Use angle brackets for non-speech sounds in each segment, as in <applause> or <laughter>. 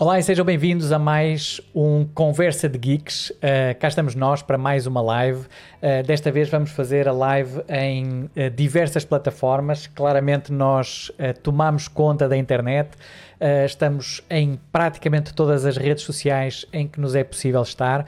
Olá e sejam bem-vindos a mais um Conversa de Geeks. Uh, cá estamos nós para mais uma live. Uh, desta vez vamos fazer a live em uh, diversas plataformas. Claramente nós tomamos conta da internet. Estamos em praticamente todas as redes sociais em que nos é possível estar.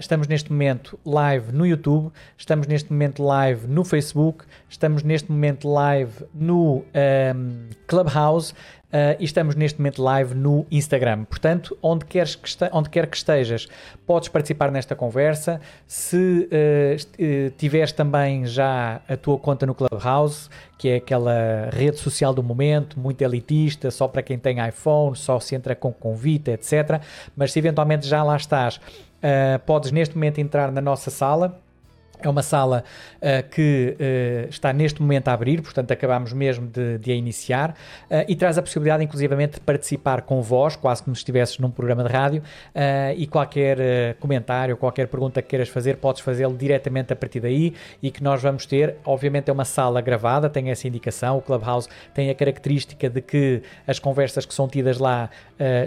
estamos neste momento live no YouTube, estamos neste momento live no Facebook, estamos neste momento live no um, ehm, Clubhouse Uh, e estamos neste momento live no Instagram. Portanto, onde, queres que onde quer que estejas, podes participar nesta conversa. Se uh, tiveres também já a tua conta no Clubhouse, que é aquela rede social do momento, muito elitista, só para quem tem iPhone, só se entra com convite, etc. Mas se eventualmente já lá estás, uh, podes neste momento entrar na nossa sala é uma sala uh, que uh, está neste momento a abrir, portanto acabamos mesmo de, de a iniciar uh, e traz a possibilidade inclusivamente de participar com vós, quase como se estivesses num programa de rádio e qualquer comentário, qualquer pergunta que queiras fazer, podes fazê-lo diretamente a partir daí e que nós vamos ter, obviamente é uma sala gravada, tem essa indicação, o Clubhouse tem a característica de que as conversas que são tidas lá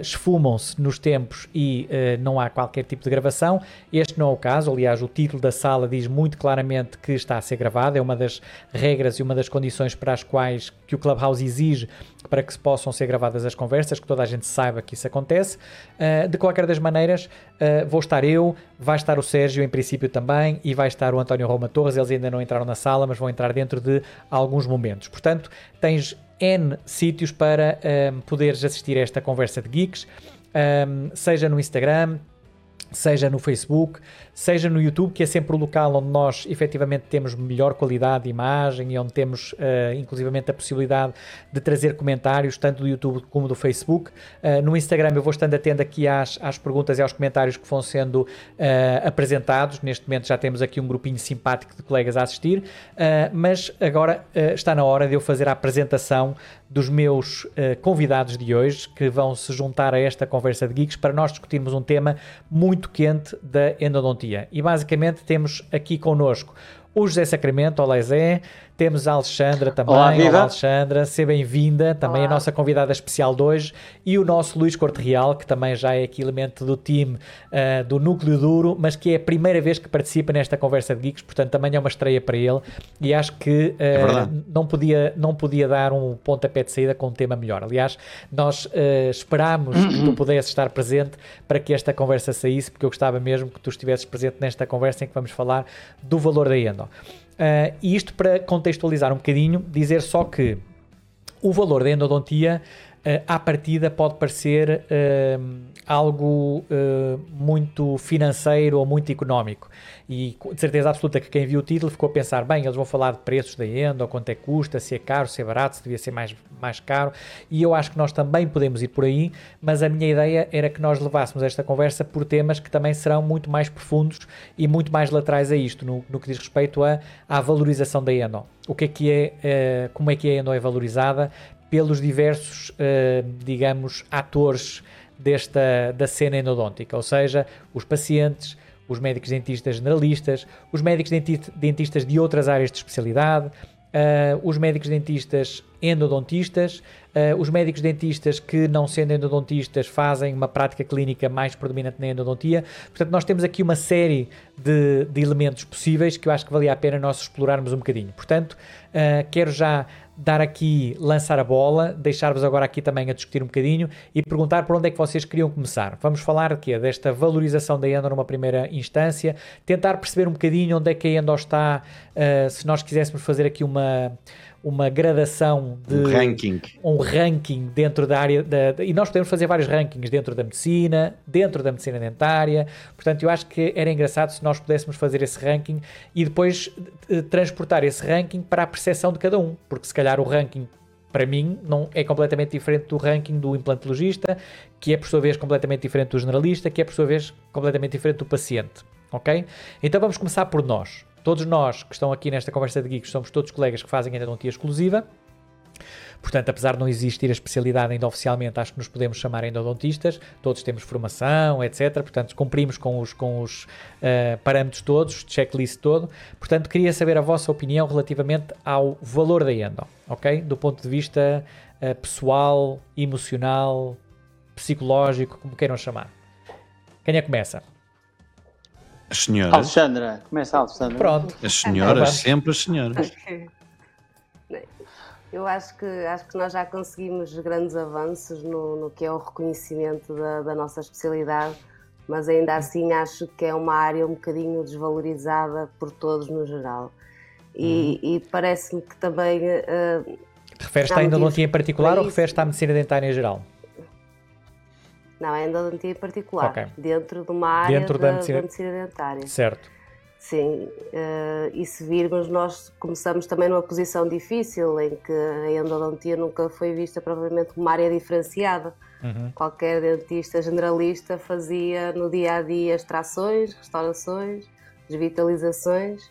esfumam-se nos tempos e não há qualquer tipo de gravação, este não é o caso, aliás o título da sala diz muito muito claramente que está a ser gravado, é uma das regras e uma das condições para as quais que o Clubhouse exige para que se possam ser gravadas as conversas, que toda a gente saiba que isso acontece. Uh, de qualquer das maneiras, uh, vou estar eu, vai estar o Sérgio em princípio também e vai estar o António Roma Torres, eles ainda não entraram na sala, mas vão entrar dentro de alguns momentos. Portanto, tens N sítios para ah, poderes assistir a esta conversa de geeks, seja no Instagram, seja no Facebook, seja no YouTube, que é sempre o local onde nós efetivamente temos melhor qualidade de imagem e onde temos uh, inclusivamente a possibilidade de trazer comentários, tanto do YouTube como do Facebook. Uh, no Instagram eu vou estando atento aqui às, às perguntas e aos comentários que vão sendo uh, apresentados. Neste momento já temos aqui um grupinho simpático de colegas a assistir, mas agora está na hora de eu fazer a apresentação dos meus convidados de hoje, que vão se juntar a esta conversa de geeks para nós discutirmos um tema muito muito quente da endodontia. E basicamente temos aqui connosco o José Sacramento, olá Zé, temos a Alexandra também. Olá, viva. Olá Alexandra, seja bem-vinda. Também Olá. a nossa convidada especial de hoje. E o nosso Luís Corte Real, que também já é aqui elemento do time uh, do Núcleo Duro, mas que é a primeira vez que participa nesta conversa de geeks, portanto também é uma estreia para ele. E acho que uh, é não, podia, não podia dar um pontapé de saída com um tema melhor. Aliás, nós uh, esperámos <clears throat> que tu pudesses estar presente para que esta conversa saísse, porque eu gostava mesmo que tu estivesses presente nesta conversa em que vamos falar do valor da Endo. Uh, isto para contextualizar um bocadinho, dizer só que o valor da endodontia uh, à partida pode parecer uh, algo uh, muito financeiro ou muito económico. E de certeza absoluta que quem viu o título ficou a pensar: bem, eles vão falar de preços da endo, quanto é que custa, se é caro, se é barato, se devia ser mais, mais caro. E eu acho que nós também podemos ir por aí, mas a minha ideia era que nós levássemos esta conversa por temas que também serão muito mais profundos e muito mais laterais a isto, no, no que diz respeito a, à valorização da endo. O que é que é, uh, como é que a endo é valorizada pelos diversos, uh, digamos, atores desta, da cena endodôntica, ou seja, os pacientes, os médicos dentistas generalistas, os médicos dentistas de outras áreas de especialidade, uh, os médicos dentistas endodontistas, uh, os médicos dentistas que, não sendo endodontistas, fazem uma prática clínica mais predominante na endodontia. Portanto, nós temos aqui uma série de, de elementos possíveis que eu acho que valia a pena nós explorarmos um bocadinho. Portanto, uh, quero já dar aqui, lançar a bola, deixar-vos agora aqui também a discutir um bocadinho e perguntar por onde é que vocês queriam começar. Vamos falar quê? Desta valorização da Endo numa primeira instância, tentar perceber um bocadinho onde é que a Endo está, uh, se nós quiséssemos fazer aqui uma uma gradação de um ranking, um ranking dentro da área da, e nós podemos fazer vários rankings dentro da medicina, dentro da medicina dentária. Portanto, eu acho que era engraçado se nós pudéssemos fazer esse ranking e depois uh, transportar esse ranking para a percepção de cada um, porque se calhar o ranking para mim não é completamente diferente do ranking do implantologista, que é por sua vez completamente diferente do generalista, que é por sua vez completamente diferente do paciente, ok? Então vamos começar por nós. Todos nós que estão aqui nesta conversa de geeks somos todos colegas que fazem endodontia exclusiva. Portanto, apesar de não existir a especialidade ainda oficialmente, acho que nos podemos chamar endodontistas. Todos temos formação, etc. Portanto, cumprimos com os, com os uh, parâmetros todos, checklist todo. Portanto, queria saber a vossa opinião relativamente ao valor da endo, ok? Do ponto de vista uh, pessoal, emocional, psicológico, como queiram chamar. Quem é que começa? As senhoras. Alexandra, começa a Alexandra. Pronto. As senhoras, sempre as senhoras. <laughs> Eu acho que, acho que nós já conseguimos grandes avanços no, no que é o reconhecimento da, da nossa especialidade, mas ainda assim acho que é uma área um bocadinho desvalorizada por todos no geral. E, e parece-me que também eh, Referes-te Há à endodontia em particular ou isso. referes-te à medicina dentária em geral? Não é endodontia em particular, Ok. dentro de uma área Dentro da da, medicina- da medicina dentária. Certo. Sim, eh, e se virmos, nós começamos também numa posição difícil em que a endodontia nunca foi vista provavelmente como uma área diferenciada. Uhum. Qualquer dentista generalista fazia no dia a dia extrações, restaurações, desvitalizações.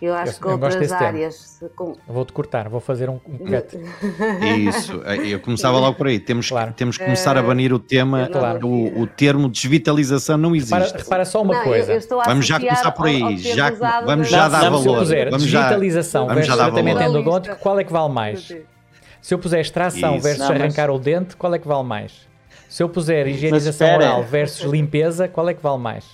Eu acho Eu- que eu outras áreas, Eu Vou-te cortar, vou fazer um, um cut. <laughs> Isso, eu começava logo por aí. Temos, Claro. que, temos que começar a banir o tema, Claro. o, o termo desvitalização não existe. Repara, repara só uma Não, coisa. eu Vamos já começar por aí, ao- ao termo já- vamos já Não, dar se eu valor. puser Vamos já- versus já dar tratamento valor. endodôntico, qual é que vale mais? Se eu puser extração Isso. versus Não, mas- arrancar o dente, qual é que vale mais? Se eu puser higienização oral versus limpeza, qual é que vale mais?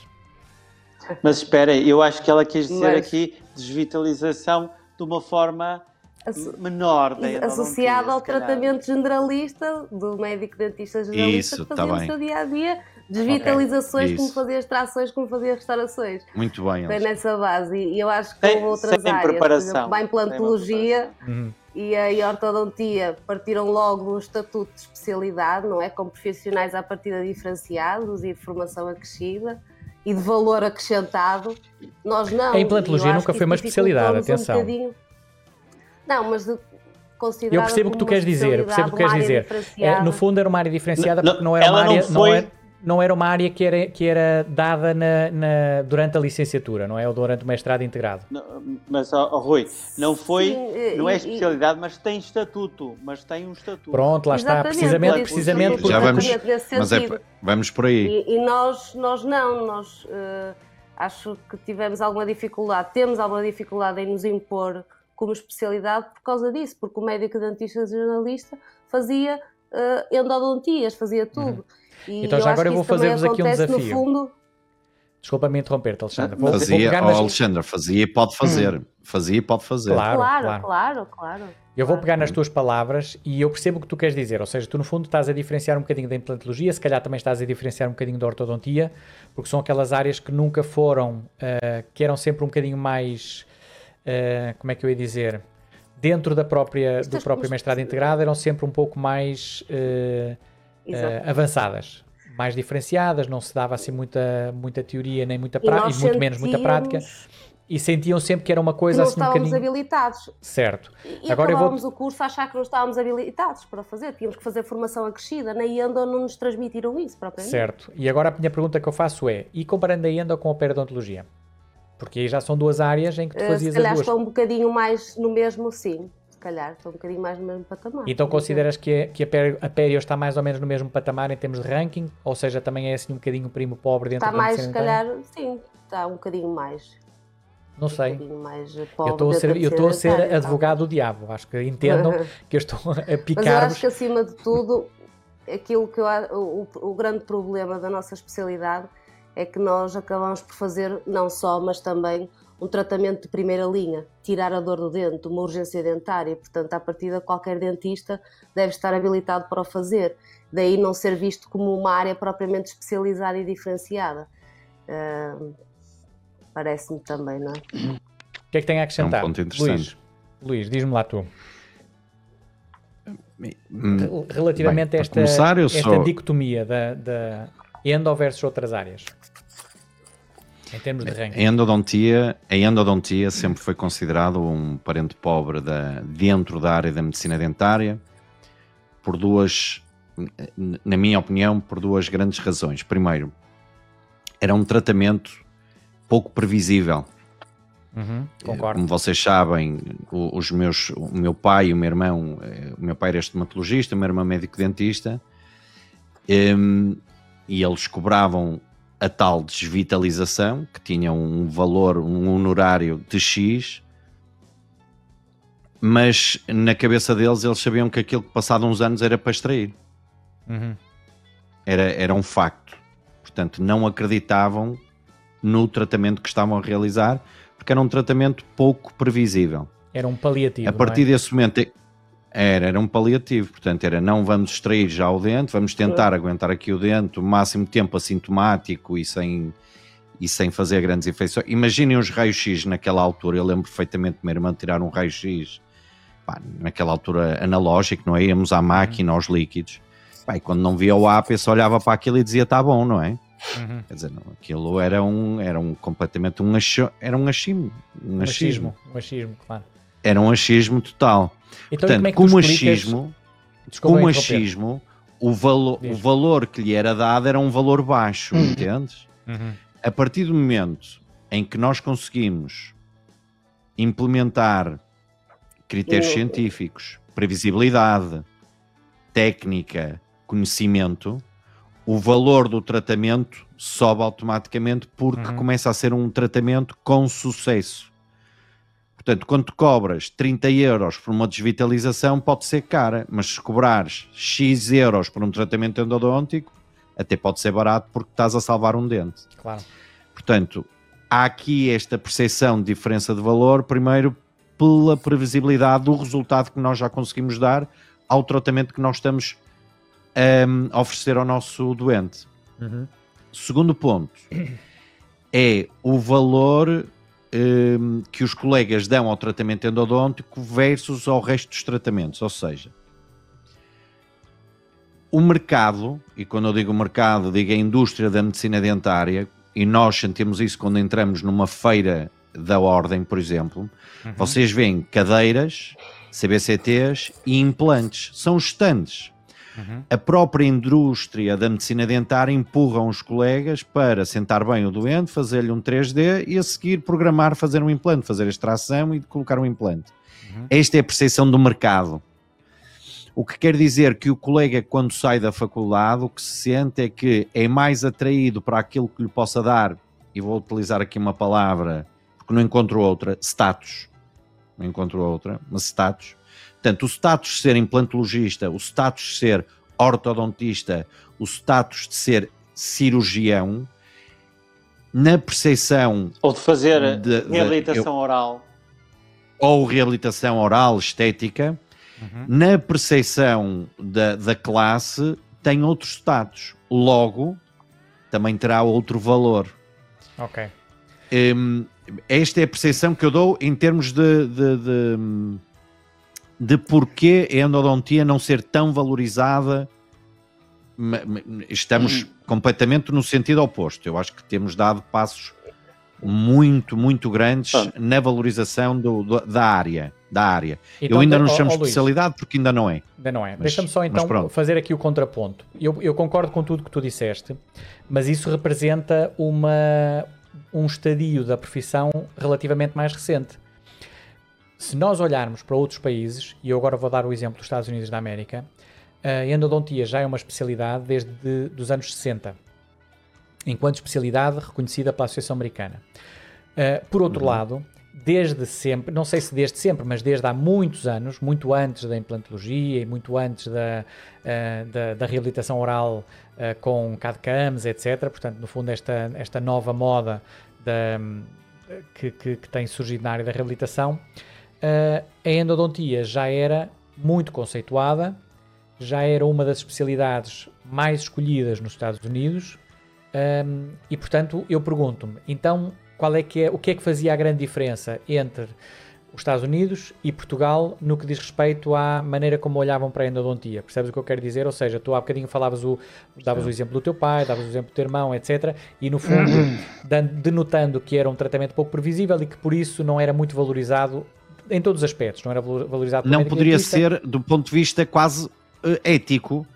Mas espera, eu acho que ela quis dizer Mas- aqui desvitalização de uma forma Asso- menor da endodontia, associado ao tratamento generalista do médico dentista generalista Isso, que tá fazia no bem. seu dia a dia desvitalizações, Ok, como fazer extrações, como fazer restaurações. Muito bem, Bem Elsa. nessa base. E eu acho que Tem- houve outras sem áreas, preparação. por exemplo, a implantologia Uhum. e a ortodontia partiram logo um estatuto de especialidade, não é? Com profissionais à partida diferenciados e de formação acrescida e de valor acrescentado. Nós não. A implantologia nunca foi uma especialidade, atenção. bocadinho. Não, mas de considerar Eu percebo o que tu queres dizer, eu percebo o que queres dizer. área. É, no fundo era uma área diferenciada Não, porque não era uma ela não área, não, foi- era, não era uma área que era, que era dada na, na- durante a licenciatura, não é? Ou durante o mestrado integrado. Não, Mas, ó, Rui, não foi, Sim, não é e- especialidade, mas tem estatuto, mas tem um estatuto. Pronto, lá está, Exatamente, precisamente, por isso- precisamente por porque Já vamos, mas é, vamos por aí. E, e nós, nós não, nós eh, acho que tivemos alguma dificuldade, temos alguma dificuldade em nos impor como especialidade por causa disso, porque o médico dentista jornalista fazia eh, endodontias, fazia tudo. E Então já agora eu vou fazer-vos aqui um desafio. fundo, Desculpa-me interromper-te, Alexandre. Vou, vou Fazia, pegar oh, nas, Alexandra, fazia e pode fazer. Fazia e pode fazer. Claro, claro, claro. claro, claro. Eu vou pegar nas tuas palavras e eu percebo o que tu queres dizer, ou seja, tu no fundo estás a diferenciar um bocadinho da implantologia, se calhar também estás a diferenciar um bocadinho da ortodontia, porque são aquelas áreas que nunca foram, ah, que eram sempre um bocadinho mais, ah, como é que eu ia dizer, dentro da própria, do próprio mestrado integrado, eram sempre um pouco mais ah, Ah, avançadas, mais diferenciadas, não se dava assim muita, muita teoria nem muita E prática, nós e muito menos muita prática, e sentiam sempre que era uma que coisa não assim um bocadinho... habilitados. Certo. E Agora eu vou- o curso a achar que não estávamos habilitados para fazer, tínhamos que fazer formação acrescida. Na Endo não nos transmitiram isso propriamente. Certo. E agora a minha pergunta que eu faço é: e comparando a endo com a periodontologia? Porque aí já são duas áreas em que tu Eh, fazias se calhar as duas. estou um bocadinho mais no mesmo, sim. Se calhar estou um bocadinho mais no mesmo patamar. Então consideras que, a- que a, perio, a perio está mais ou menos no mesmo patamar em termos de ranking? Ou seja, também é assim um bocadinho primo pobre dentro Está da mais, medicina se dentária? calhar, sim, está um bocadinho mais. Não Um sei. mais Eu pobre estou a ser, eu estou a ser advogado do diabo. Acho que entendam <laughs> que eu estou a Mas eu acho que acima de tudo, aquilo que eu, o, o grande problema da nossa especialidade é que nós acabamos por fazer não só, mas também um tratamento de primeira linha, tirar a dor do dente, uma urgência dentária, portanto, à partida qualquer dentista deve estar habilitado para o fazer, daí não ser visto como uma área propriamente especializada e diferenciada. Ah, Parece-me também, não é? O que é que tem a acrescentar? ponto interessante. Luís, Luís diz-me lá tu. Hum, Re- Relativamente Bem, a esta, começar, esta sou- dicotomia da, da endo versus outras áreas. Em termos de ranking. A endodontia, a endodontia sempre foi considerado um parente pobre da, dentro da área da medicina dentária por duas, na minha opinião, por duas grandes razões. Primeiro, era um tratamento pouco previsível. Uhum, concordo. Como vocês sabem, o- os meus, o meu pai e o meu irmão, eh, o meu pai era estomatologista, o meu irmão médico dentista, em, e eles cobravam a tal desvitalização, que tinha um valor, um honorário de X, mas na cabeça deles eles sabiam que aquilo que passado uns anos era para extrair. Uhum. era, era um facto. Portanto, não acreditavam no tratamento que estavam a realizar, porque era um tratamento pouco previsível. Era um paliativo. A partir é? desse momento era, era um paliativo, portanto, era não vamos extrair já o dente, vamos tentar aguentar aqui o dente o máximo tempo assintomático e sem, e sem fazer grandes infecções. Imaginem os raios-x naquela altura, eu lembro perfeitamente de minha irmã tirar um raio-x naquela altura analógico, não é? Íamos à máquina, aos líquidos, pá, e quando não via o ápice, olhava para aquilo e dizia: está bom, não é? Uhum. Quer dizer, não, aquilo era um, era um completamente um, acho, era um achismo. Um, achismo. Um achismo, claro. Era um achismo total. Então, Portanto, como, é como achismo, como achismo, o, valo, o valor que lhe era dado era um valor baixo, uhum. entendes? Uhum. A partir do momento em que nós conseguimos implementar critérios uhum. científicos, previsibilidade, técnica, conhecimento, o valor do tratamento sobe automaticamente porque uhum. começa a ser um tratamento com sucesso. Portanto, quando cobras 30 euros por uma desvitalização, pode ser cara, mas se cobrares X euros por um tratamento endodôntico, até pode ser barato porque estás a salvar um dente. Claro. Portanto, há aqui esta percepção de diferença de valor, primeiro pela previsibilidade do resultado que nós já conseguimos dar ao tratamento que nós estamos um, a oferecer ao nosso doente. Uhum. Segundo ponto é o valor que os colegas dão ao tratamento endodôntico versus ao resto dos tratamentos. Ou seja, o mercado, e quando eu digo mercado, digo a indústria da medicina dentária, e nós sentimos isso quando entramos numa feira da ordem, por exemplo, uhum. vocês veem cadeiras, CBCTs e implantes. São os stands. Uhum. A própria indústria da medicina dentária empurra os colegas para sentar bem o doente, fazer-lhe um 3D e a seguir programar, fazer um implante, fazer a extração e colocar um implante. Uhum. Esta é a percepção do mercado. O que quer dizer que o colega, quando sai da faculdade, o que se sente é que é mais atraído para aquilo que lhe possa dar, e vou utilizar aqui uma palavra, porque não encontro outra, status. Não encontro outra, mas status Portanto, o status de ser implantologista, o status de ser ortodontista, o status de ser cirurgião, na percepção. Ou de fazer de, reabilitação de, eu, oral. Ou reabilitação oral estética, uhum. na percepção da, da classe, tem outro status. Logo, também terá outro valor. Ok. Um, esta é a percepção que eu dou em termos de, de, de porquê a endodontia não ser tão valorizada. Estamos hum. completamente no sentido oposto. Eu acho que temos dado passos muito, muito grandes ah. na valorização do, do, da área. Da área. Então, eu ainda não chamo especialidade porque ainda não é. Ainda não é. Deixa-me só então fazer aqui o contraponto. Eu, eu concordo com tudo que tu disseste, mas isso representa uma, um estadio da profissão relativamente mais recente. Se nós olharmos para outros países, e eu agora vou dar o exemplo dos Estados Unidos da América, a endodontia já é uma especialidade desde os anos 60, enquanto especialidade reconhecida pela Associação Americana. Uh, por outro uhum. lado, desde sempre, não sei se desde sempre, mas desde há muitos anos, muito antes da implantologia e muito antes da, uh, da, da, reabilitação oral uh, com CAD-CAMs, etc. Portanto, no fundo, esta, esta nova moda da, que, que, que, tem surgido na área da reabilitação a endodontia já era muito conceituada, já era uma das especialidades mais escolhidas nos Estados Unidos ehm, e, portanto, eu pergunto-me, então, qual é que é, o que é que fazia a grande diferença entre os Estados Unidos e Portugal no que diz respeito à maneira como olhavam para a endodontia. Percebes o que eu quero dizer? Ou seja, tu há bocadinho falavas o, davas o exemplo do teu pai, davas o exemplo do teu irmão, etc. E no fundo, <clears throat> denotando que era um tratamento pouco previsível e que por isso não era muito valorizado em todos os aspectos, não era valorizado Não poderia ser do ponto de vista quase uh, ético,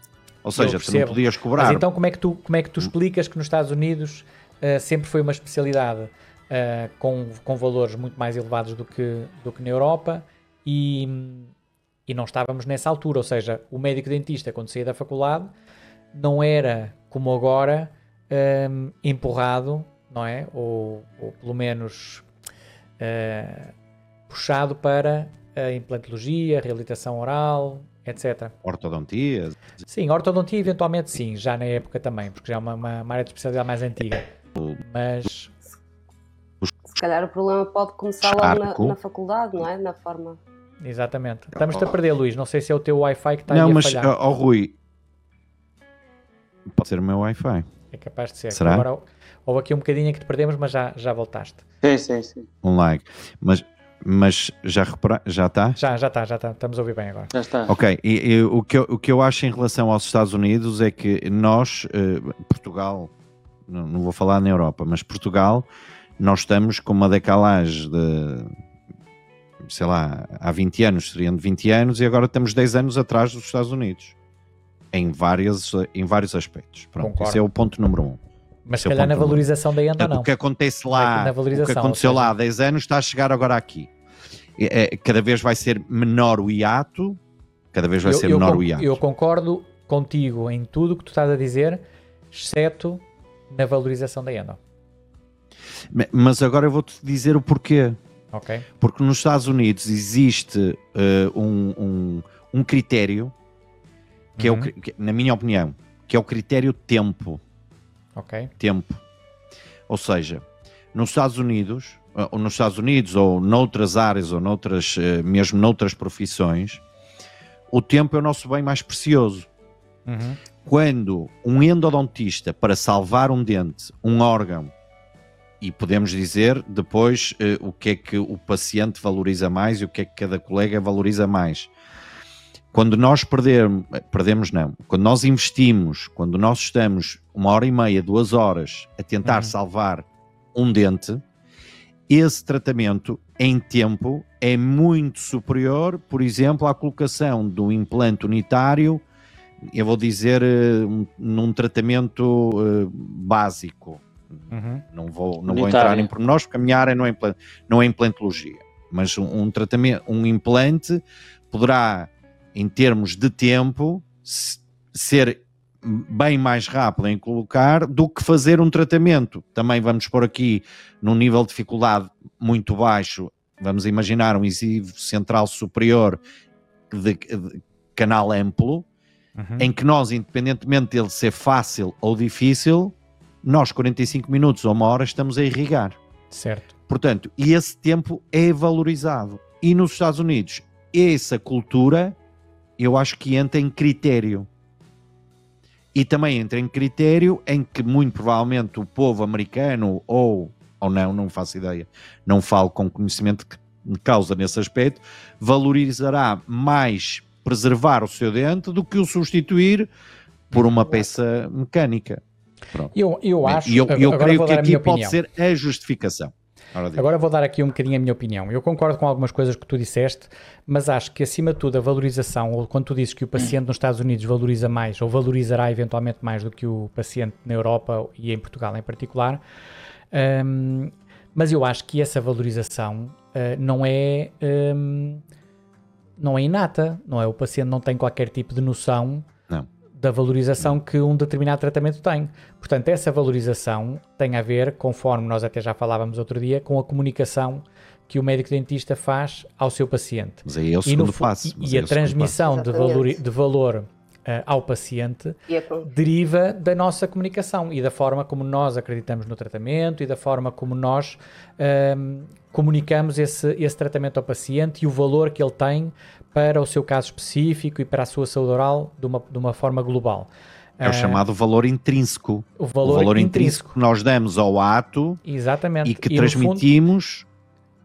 ou seja, tu não podias cobrar. Mas então como é que tu, como é que tu explicas que nos Estados Unidos uh, sempre foi uma especialidade uh, com, com valores muito mais elevados do que, do que na Europa e, e não estávamos nessa altura, ou seja, o médico dentista quando saía da faculdade não era como agora um, empurrado, não é? Ou, ou pelo menos uh, puxado para a implantologia, reabilitação oral, etc. Ortodontia. Sim, ortodontia eventualmente sim, já na época também, porque já é uma, uma, uma área de especialidade mais antiga. Mas Se calhar o problema pode começar logo na, na faculdade, não é? Na forma. Exatamente. Estamos-te a perder, Luís. Não sei se é o teu Wi-Fi que está Não, aí a mas, falhar. ó ó, Rui, pode ser o meu Wi-Fi. É capaz de ser. Será? Agora houve aqui um bocadinho que te perdemos, mas já, já voltaste. Sim, sim, sim. Um like. Mas, mas já repara, já está? Já, já está, já está. Estamos a ouvir bem agora. Já está. Ok, e, e o, que eu, o que eu acho em relação aos Estados Unidos é que nós, eh, Portugal, não, não vou falar na Europa, mas Portugal, nós estamos com uma decalagem de, sei lá, há 20 anos, seriam de 20 anos, e agora estamos 10 anos atrás dos Estados Unidos. Em, várias, em vários aspectos. Pronto, Concordo. esse é o ponto número um. Mas se é calhar na valorização da enda Portanto, não. o que acontece lá, na o que aconteceu lá há 10 anos está a chegar agora aqui. É, é, cada vez vai ser menor o hiato, cada vez vai Eu- ser eu, menor con- o hiato. eu concordo contigo em tudo o que tu estás a dizer, exceto na valorização da enda. Ma- Mas agora eu vou-te dizer o porquê. Ok? Porque nos Estados Unidos existe eh, um, um, um critério, que é o, Uhum. que- na minha opinião, que é o critério tempo. Tempo. Ou seja, nos Estados Unidos, ou nos Estados Unidos, ou noutras áreas, ou noutras, eh, mesmo noutras profissões, o tempo é o nosso bem mais precioso. Uhum. Quando um endodontista, para salvar um dente, um órgão, e podemos dizer depois eh, o que é que o paciente valoriza mais e o que é que cada colega valoriza mais. Quando nós perdemos, perdemos não, quando nós investimos, quando nós estamos uma hora e meia, duas horas a tentar Uhum. salvar um dente, esse tratamento em tempo é muito superior, por exemplo, à colocação do implante unitário, eu vou dizer, eh, um- num tratamento eh, básico. Uhum. Não vou, não vou entrar em pormenores porque a minha área não é, não é implantologia. Mas um, um tratamento, um implante poderá, em termos de tempo, ser bem mais rápido em colocar do que fazer um tratamento. Também vamos pôr aqui num nível de dificuldade muito baixo, vamos imaginar um incisivo central superior de, de canal amplo, Uhum. em que nós, independentemente dele ser fácil ou difícil, nós 45 minutos ou uma hora estamos a irrigar. Certo. Portanto, e esse tempo é valorizado. E nos Estados Unidos, essa cultura, eu acho que entra em critério. E também entra em critério em que, muito provavelmente, o povo americano, ou, ou não, não faço ideia, não falo com conhecimento de causa nesse aspecto, valorizará mais preservar o seu dente do que o substituir por uma peça mecânica. Pronto. Eu, eu acho. E eu, eu creio que aqui pode opinião. ser a justificação. Agora vou dar aqui um bocadinho a minha opinião. Eu concordo com algumas coisas que tu disseste, mas acho que acima de tudo a valorização, ou quando tu dizes que o paciente nos Estados Unidos valoriza mais, ou valorizará eventualmente mais do que o paciente na Europa e em Portugal em particular, hum, mas eu acho que essa valorização ah, não é hum, não é inata, não é? O paciente não tem qualquer tipo de noção. Da valorização que um determinado tratamento tem. Portanto, essa valorização tem a ver, conforme nós até já falávamos outro dia, com a comunicação que o médico dentista faz ao seu paciente. Mas aí é o E, no segundo fu- passo. e- e é a segundo transmissão de valor, de valor eh, ao paciente E é deriva da nossa comunicação e da forma como nós acreditamos no tratamento e da forma como nós ahm, comunicamos esse, esse tratamento ao paciente e o valor que ele tem para o seu caso específico e para a sua saúde oral de uma, de uma forma global. É o Ah, chamado valor intrínseco. o O valor, valor, intrínseco. que nós damos ao ato Exatamente. e que fundo- transmitimos.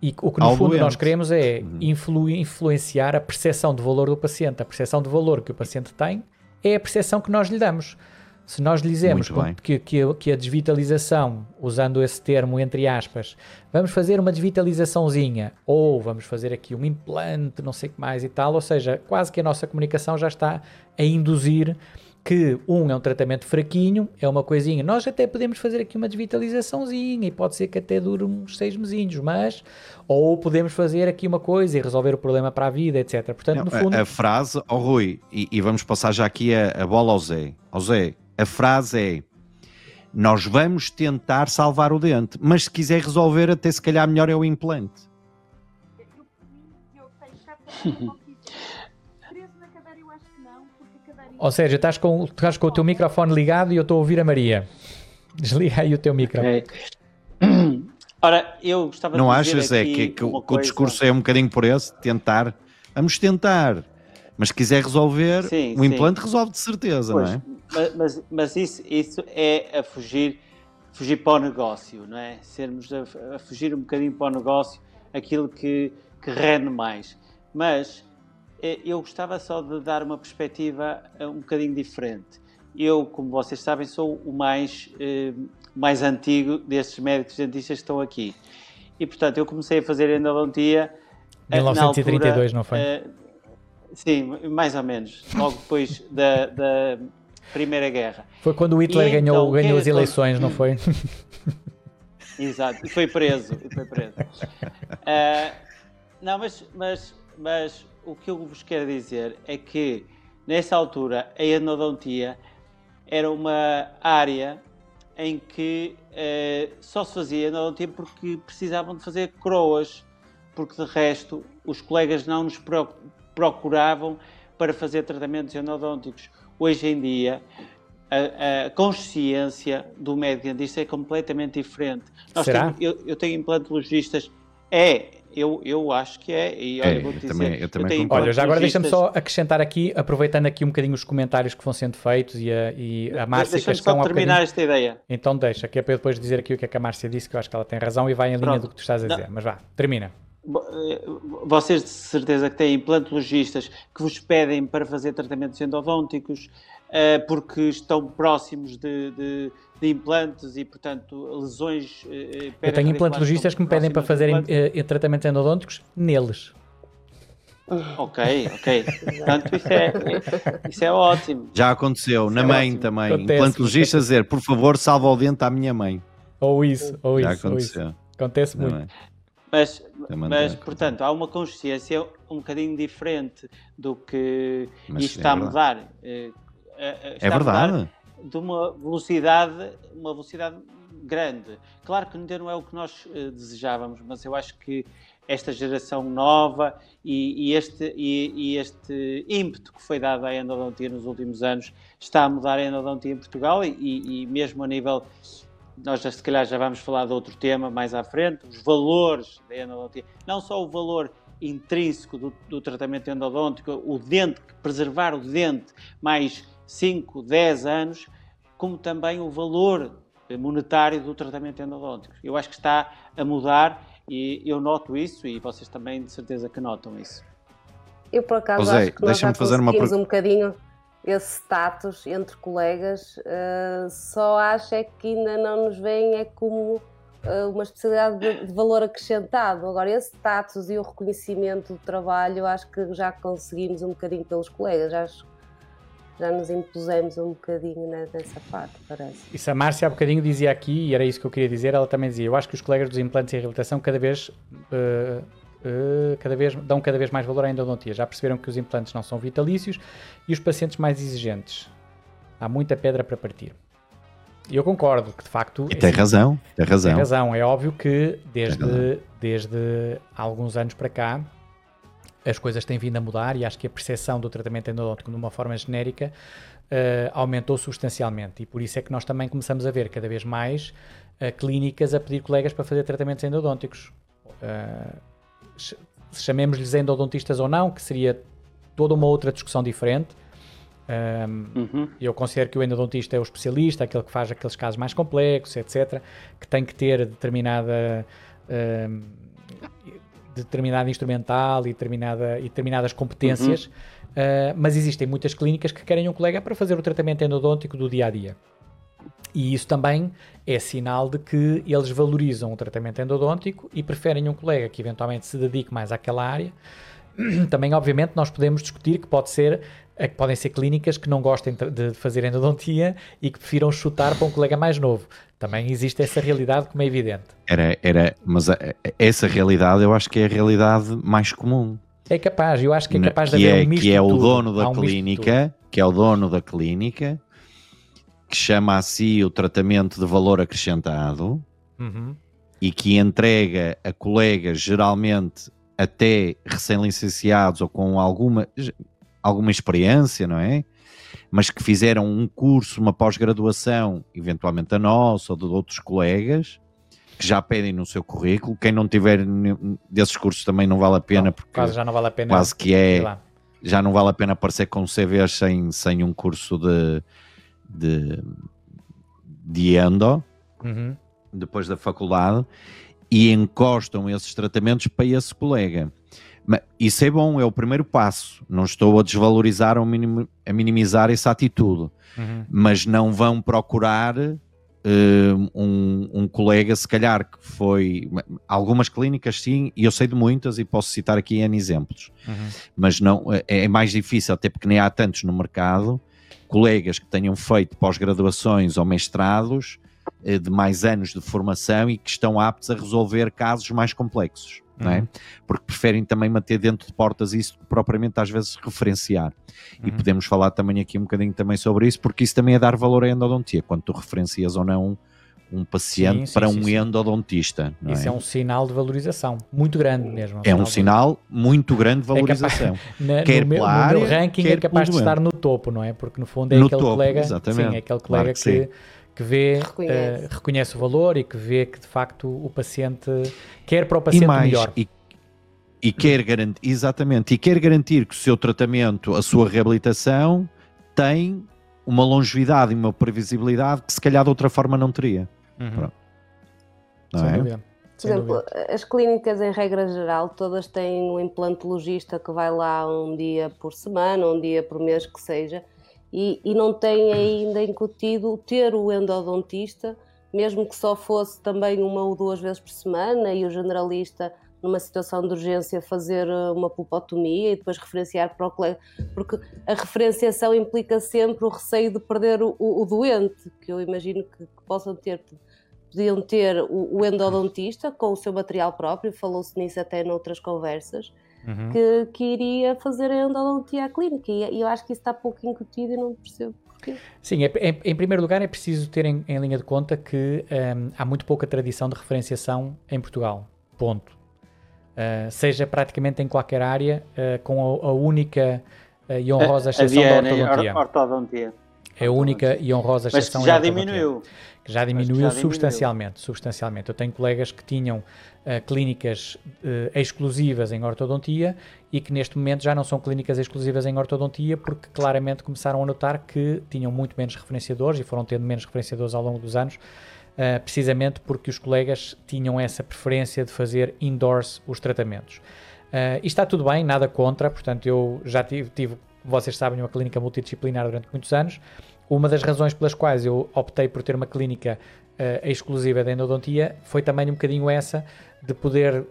E o que no fundo doente. nós queremos é Uhum. influ- influenciar a percepção de valor do paciente. A percepção de valor que o paciente tem é a percepção que nós lhe damos. Se nós dizemos que, que, a- que a desvitalização, usando esse termo entre aspas, vamos fazer uma desvitalizaçãozinha ou vamos fazer aqui um implante, não sei o que mais e tal, ou seja, quase que a nossa comunicação já está a induzir que um é um tratamento fraquinho, é uma coisinha. Nós até podemos fazer aqui uma desvitalizaçãozinha e pode ser que até dure uns seis mesinhos, mas ou podemos fazer aqui uma coisa e resolver o problema para a vida, etc. Portanto, Não, no a- fundo, a, frase, ó Rui, e, e vamos passar já aqui a, a bola ao Zé. Ao Zé, a frase é: Nós vamos tentar salvar o dente, mas se quiser resolver, até se calhar melhor é o implante. Ou seja, estás com, estás com o teu microfone ligado e eu estou a ouvir a Maria. Desliga aí o teu microfone. Ok. Ora, eu gostava Não de dizer achas é aqui que, que o, coisa- discurso é um bocadinho por esse? Tentar. Vamos tentar. Mas se quiser resolver, Sim, o sim. implante resolve de certeza, Pois, não é? Mas, mas, mas isso, isso é a fugir, fugir para o negócio, não é? Sermos a, a fugir um bocadinho para o negócio, aquilo que, que rende mais. Mas eh, eu gostava só de dar uma perspectiva eh, um bocadinho diferente. Eu, como vocês sabem, sou o mais, eh, mais antigo destes médicos dentistas que estão aqui. E, portanto, eu comecei a fazer endodontia... eh, na 1932, altura, não foi? eh, Sim, mais ou menos. Logo depois da, da Primeira Guerra. Foi quando o Hitler E ganhou, então, ganhou as eleições, não foi? <laughs> Exato. E foi preso. e Foi preso. Ah, <laughs> não, mas, mas, mas o que eu vos quero dizer é que nessa altura a endodontia era uma área em que eh, só se fazia endodontia porque precisavam de fazer coroas, porque de resto os colegas não nos pro- procuravam para fazer tratamentos endodônticos. Hoje em dia a, a consciência do médico dentista é completamente diferente. Nós Será? temos- eu, eu tenho implantologistas, é, eu, eu acho que é, e olha, É, vou eu dizer, também- eu também tenho concordo. Olha, já agora deixa-me só acrescentar aqui, aproveitando aqui um bocadinho os comentários que vão sendo feitos e a, e a Márcia Deixa-me Cascão só há terminar bocadinho. esta ideia. Então deixa, que é para eu depois dizer aqui o que é que a Márcia disse, que eu acho que ela tem razão e vai em linha Pronto. do que tu estás a Não. dizer. Mas vá, termina. Eh, Vocês de certeza que têm implantologistas que vos pedem para fazer tratamentos endodônticos eh, porque estão próximos de, de- de implantes e, portanto, lesões. eh, Eu tenho implantologistas que me pedem para fazerem eh, tratamentos endodônticos neles. Ok, ok. Portanto, isso é, isso é ótimo. Já aconteceu, na é mãe ótimo. também. Acontece, Implantologista dizer, por favor, salva o dente à minha mãe. Ou isso, ou Já isso, ou isso. aconteceu. Acontece muito. Mas, mas portanto, há uma consciência um bocadinho diferente do que Mas isto é está a mudar. eh, eh, está É a mudar verdade. de uma velocidade, uma velocidade grande. Claro que ainda não é o que nós eh, desejávamos, mas eu acho que esta geração nova e, e este, e, e este ímpeto que foi dado à endodontia nos últimos anos está a mudar a endodontia em Portugal e- e mesmo a nível nós já, se calhar já vamos falar de outro tema mais à frente, os valores da endodontia. Não só o valor intrínseco do, do tratamento endodôntico, o dente, preservar o dente mais 5, 10 anos, como também o valor monetário do tratamento endodôntico. Eu acho que está a mudar e eu noto isso e vocês também de certeza que notam isso. Eu, por acaso, José, acho que nós já deixa-me fazer uma um bocadinho esse status entre colegas. eh, só acho é que ainda não nos veem é como eh, uma especialidade de, de valor acrescentado. Agora, esse status e o reconhecimento do trabalho, acho que já conseguimos um bocadinho pelos colegas. Acho já nos impusemos um bocadinho né, nessa parte, parece. Isso a Márcia há bocadinho dizia aqui, e era isso que eu queria dizer, ela também dizia, eu acho que os colegas dos implantes e reabilitação cada vez, eh, eh, cada vez dão cada vez mais valor à endodontia. Já perceberam que os implantes não são vitalícios e os pacientes mais exigentes. Há muita pedra para partir. E eu concordo que de facto... E tem assim, razão, tem razão. Tem razão. É óbvio que Tem desde, desde há alguns anos para cá as coisas têm vindo a mudar e acho que a percepção do tratamento endodôntico de uma forma genérica eh, aumentou substancialmente e por isso é que nós também começamos a ver cada vez mais eh, clínicas a pedir colegas para fazer tratamentos endodônticos. Ch- Chamemos-lhes endodontistas ou não, que seria toda uma outra discussão diferente. Um, Uhum. eu considero que o endodontista é o especialista, aquele que faz aqueles casos mais complexos, etc., que tem que ter determinada, hum, determinada instrumental e, determinada, e determinadas competências, uh, mas existem muitas clínicas que querem um colega para fazer o tratamento endodôntico do dia a dia. E isso também é sinal de que eles valorizam o tratamento endodôntico e preferem um colega que eventualmente se dedique mais àquela área. <clears throat> Também, obviamente, nós podemos discutir que pode ser é que podem ser clínicas que não gostem de fazer endodontia e que prefiram chutar para um colega mais novo. Também existe essa realidade, como é evidente. Era, era, mas a- essa realidade eu acho que é a realidade mais comum. É capaz, eu acho que é capaz de haver é, um misto que é o dono da um clínica, que é o dono da clínica, que chama a si o tratamento de valor acrescentado. Uhum. e que entrega a colegas geralmente até recém-licenciados ou com alguma, alguma experiência, não é? mas que fizeram um curso, uma pós-graduação, eventualmente a nossa ou de outros colegas, que já pedem no seu currículo. Quem não tiver desses cursos também não vale a pena, não, porque quase já não vale a pena. Quase que é. Já não vale a pena aparecer com CVs sem, sem um curso de, de, de endo, uhum. depois da faculdade, e encostam esses tratamentos para esse colega. Mas isso é bom, é o primeiro passo. Não estou a desvalorizar ou a minimizar essa atitude, uhum. mas não vão procurar uh, um, um, colega, se calhar, que foi. Algumas clínicas, sim, e eu sei de muitas e posso citar aqui N exemplos, uhum. mas não é, é mais difícil, até porque nem há tantos no mercado, colegas que tenham feito pós-graduações ou mestrados uh, de mais anos de formação e que estão aptos a resolver casos mais complexos. Uhum. É? Porque preferem também manter dentro de portas isso propriamente às vezes referenciar. Uhum. E podemos falar também aqui um bocadinho também sobre isso, porque isso também é dar valor à endodontia, quando tu referencias ou não um paciente sim, sim, para um sim, endodontista. Isso é? é? um sinal de valorização muito grande mesmo. É um, sinal, de... muito grande de valorização. É capaz, <laughs> quer no, meu, área, no meu ranking é capaz de estar no topo, não é? Porque no fundo é no aquele topo, colega, exatamente. Sim, é aquele colega claro que, que que vê, reconhece. Uh, reconhece. o valor e que vê que de facto o paciente quer para o paciente e mais, melhor. E, e quer garantir, exatamente, e quer garantir que o seu tratamento, a sua reabilitação tem uma longevidade e uma previsibilidade que se calhar de outra forma não teria. Uhum. Não Sem é? Dúvida. Por exemplo, as clínicas, em regra geral, todas têm um implantologista que vai lá um dia por semana, um dia por mês que seja, e, e não tem ainda incutido ter o endodontista, mesmo que só fosse também uma ou duas vezes por semana, e o generalista, numa situação de urgência, fazer eh, uma pulpotomia e depois referenciar para o colega, porque a referenciação implica sempre o receio de perder o, o, o doente, que eu imagino que, que possam ter podiam ter o, o, endodontista com o seu material próprio, falou-se nisso até noutras conversas, uhum. que, que iria fazer a endodontia à clínica. E, eu acho que isso está pouco incutido e não percebo porquê. Sim, é, é, em primeiro lugar é preciso ter em, em linha de conta que um, há muito pouca tradição de referenciação em Portugal. Ponto. Uh, seja praticamente em qualquer área, uh, com a, a única uh, e honrosa exceção da ortodontia. ortodontia. É a única e honrosa exceção Mas já diminuiu. Que já diminuiu já substancialmente, diminuiu. substancialmente. Eu tenho colegas que tinham uh, clínicas uh, exclusivas em ortodontia e que neste momento já não são clínicas exclusivas em ortodontia porque claramente começaram a notar que tinham muito menos referenciadores e foram tendo menos referenciadores ao longo dos anos, uh, precisamente porque os colegas tinham essa preferência de fazer indoors os tratamentos. E está tudo bem, nada contra, portanto eu já tive, tive vocês sabem, uma clínica multidisciplinar durante muitos anos. Uma das razões pelas quais eu optei por ter uma clínica uh, exclusiva de endodontia foi também um bocadinho essa de poder uh,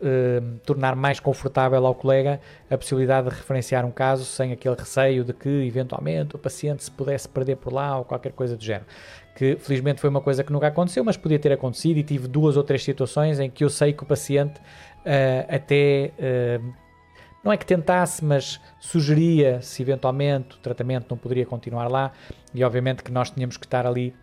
tornar mais confortável ao colega a possibilidade de referenciar um caso sem aquele receio de que eventualmente o paciente se pudesse perder por lá ou qualquer coisa do género. Que felizmente foi uma coisa que nunca aconteceu, mas podia ter acontecido e tive duas ou três situações em que eu sei que o paciente uh, até não é que tentasse, mas sugeria se eventualmente o tratamento não poderia continuar lá e obviamente que nós tínhamos que estar ali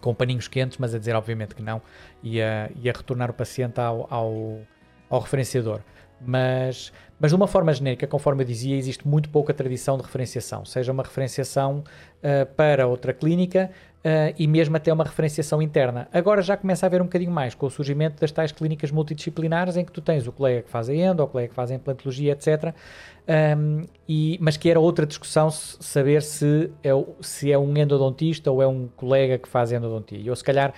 com paninhos quentes, mas a dizer obviamente que não e a, retornar o paciente ao, ao, ao referenciador. Mas, mas de uma forma genérica, conforme eu dizia, existe muito pouca tradição de referenciação, seja uma referenciação uh, para outra clínica, uh, e mesmo até uma referenciação interna. Agora já começa a haver um bocadinho mais com o surgimento das tais clínicas multidisciplinares em que tu tens o colega que faz a endo, o colega que faz a implantologia, etc. Um, e, mas que era outra discussão saber se é, se é um endodontista ou é um colega que faz endodontia. Eu, se calhar,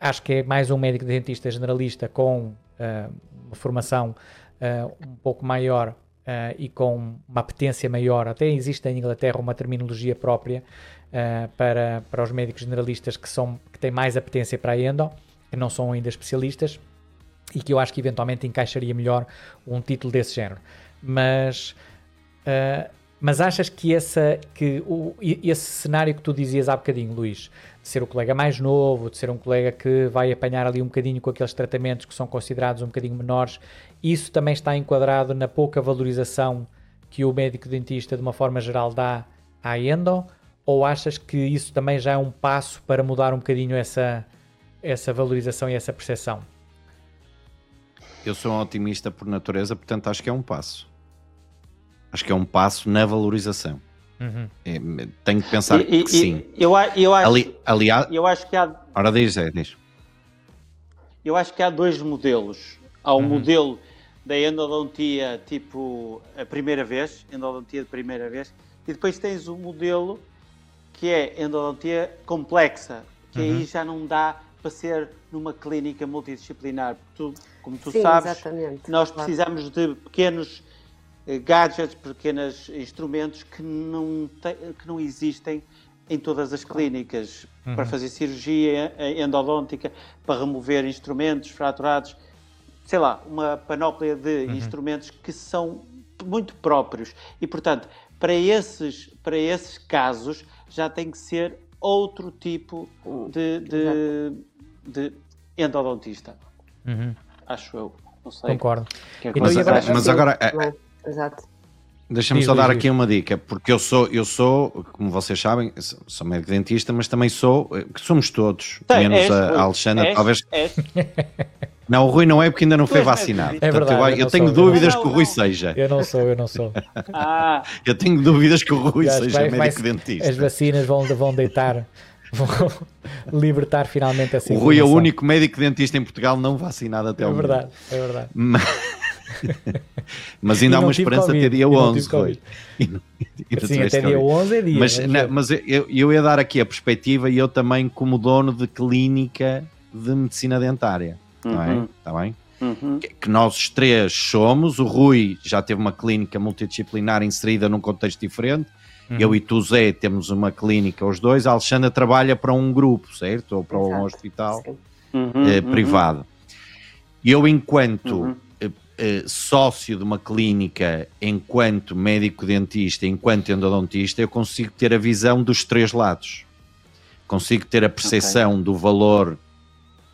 acho que é mais um médico dentista generalista com uh, formação uh, um pouco maior Uh, e com uma apetência maior, até existe em Inglaterra uma terminologia própria uh, para, para os médicos generalistas que, são, que têm mais apetência para a endo, que não são ainda especialistas, e que eu acho que eventualmente encaixaria melhor um título desse género. Mas, uh, mas achas que, essa, que o, esse cenário que tu dizias há bocadinho, Luís, ser o colega mais novo, de ser um colega que vai apanhar ali um bocadinho com aqueles tratamentos que são considerados um bocadinho menores, isso também está enquadrado na pouca valorização que o médico dentista, de uma forma geral, dá à endo? Ou achas que isso também já é um passo para mudar um bocadinho essa, essa valorização e essa percepção? Eu sou um otimista por natureza, portanto acho que é um passo. Acho que é um passo na valorização. Uhum. É, tenho que pensar e, que e, sim. Eu, eu, acho, Ali, aliás, eu acho que há. Ora, diz, é, diz. Eu acho que há dois modelos. Há o um uhum. modelo da endodontia tipo a primeira vez, endodontia de primeira vez, e depois tens o modelo que é endodontia complexa, que uhum. aí já não dá para ser numa clínica multidisciplinar. Tu, como tu Sim, sabes, exatamente. nós precisamos de pequenos gadgets, pequenos instrumentos que não, te, que não existem em todas as clínicas uhum. para fazer cirurgia endodôntica, para remover instrumentos fraturados, sei lá, uma panóplia de uhum. instrumentos que são muito próprios. E, portanto, para esses, para esses casos já tem que ser outro tipo de, de, de endodontista. Uhum. Acho eu. Não sei. Concordo. Que é mas, agora, mas agora. É, Exato. Deixa-me só dar aqui uma dica, porque eu sou, eu sou, como vocês sabem, sou médico dentista, mas também sou, que somos todos, Tem, menos és, a, a Alexandra, és, talvez. És. <laughs> Não, o Rui não é porque ainda não foi vacinado. É verdade, eu, eu tenho sou, dúvidas não, que o Rui seja. Eu não sou, eu não sou. Ah. Eu tenho dúvidas que o Rui seja vai, médico vai, dentista. As vacinas vão, vão deitar, vão libertar finalmente essa O Rui é o único médico dentista em Portugal não vacinado até é o verdade, momento. É verdade, é verdade. Mas <laughs> ainda há uma esperança COVID, <laughs> até dia 11, Rui. Sim, até dia 11 é dia. Mas, não, mas eu, eu ia dar aqui a perspectiva e eu também como dono de clínica de medicina dentária. Uhum. Não é? Está bem? Uhum. Que, que nós três somos. O Rui já teve uma clínica multidisciplinar inserida num contexto diferente. Uhum. Eu e tu, Zé, temos uma clínica, os dois. A Alexandra trabalha para um grupo, certo? Ou para Exato. um hospital uhum. eh, uhum. privado. E eu, enquanto Eh, sócio de uma clínica, enquanto médico-dentista, enquanto endodontista, eu consigo ter a visão dos três lados. Consigo ter a percepção okay. do valor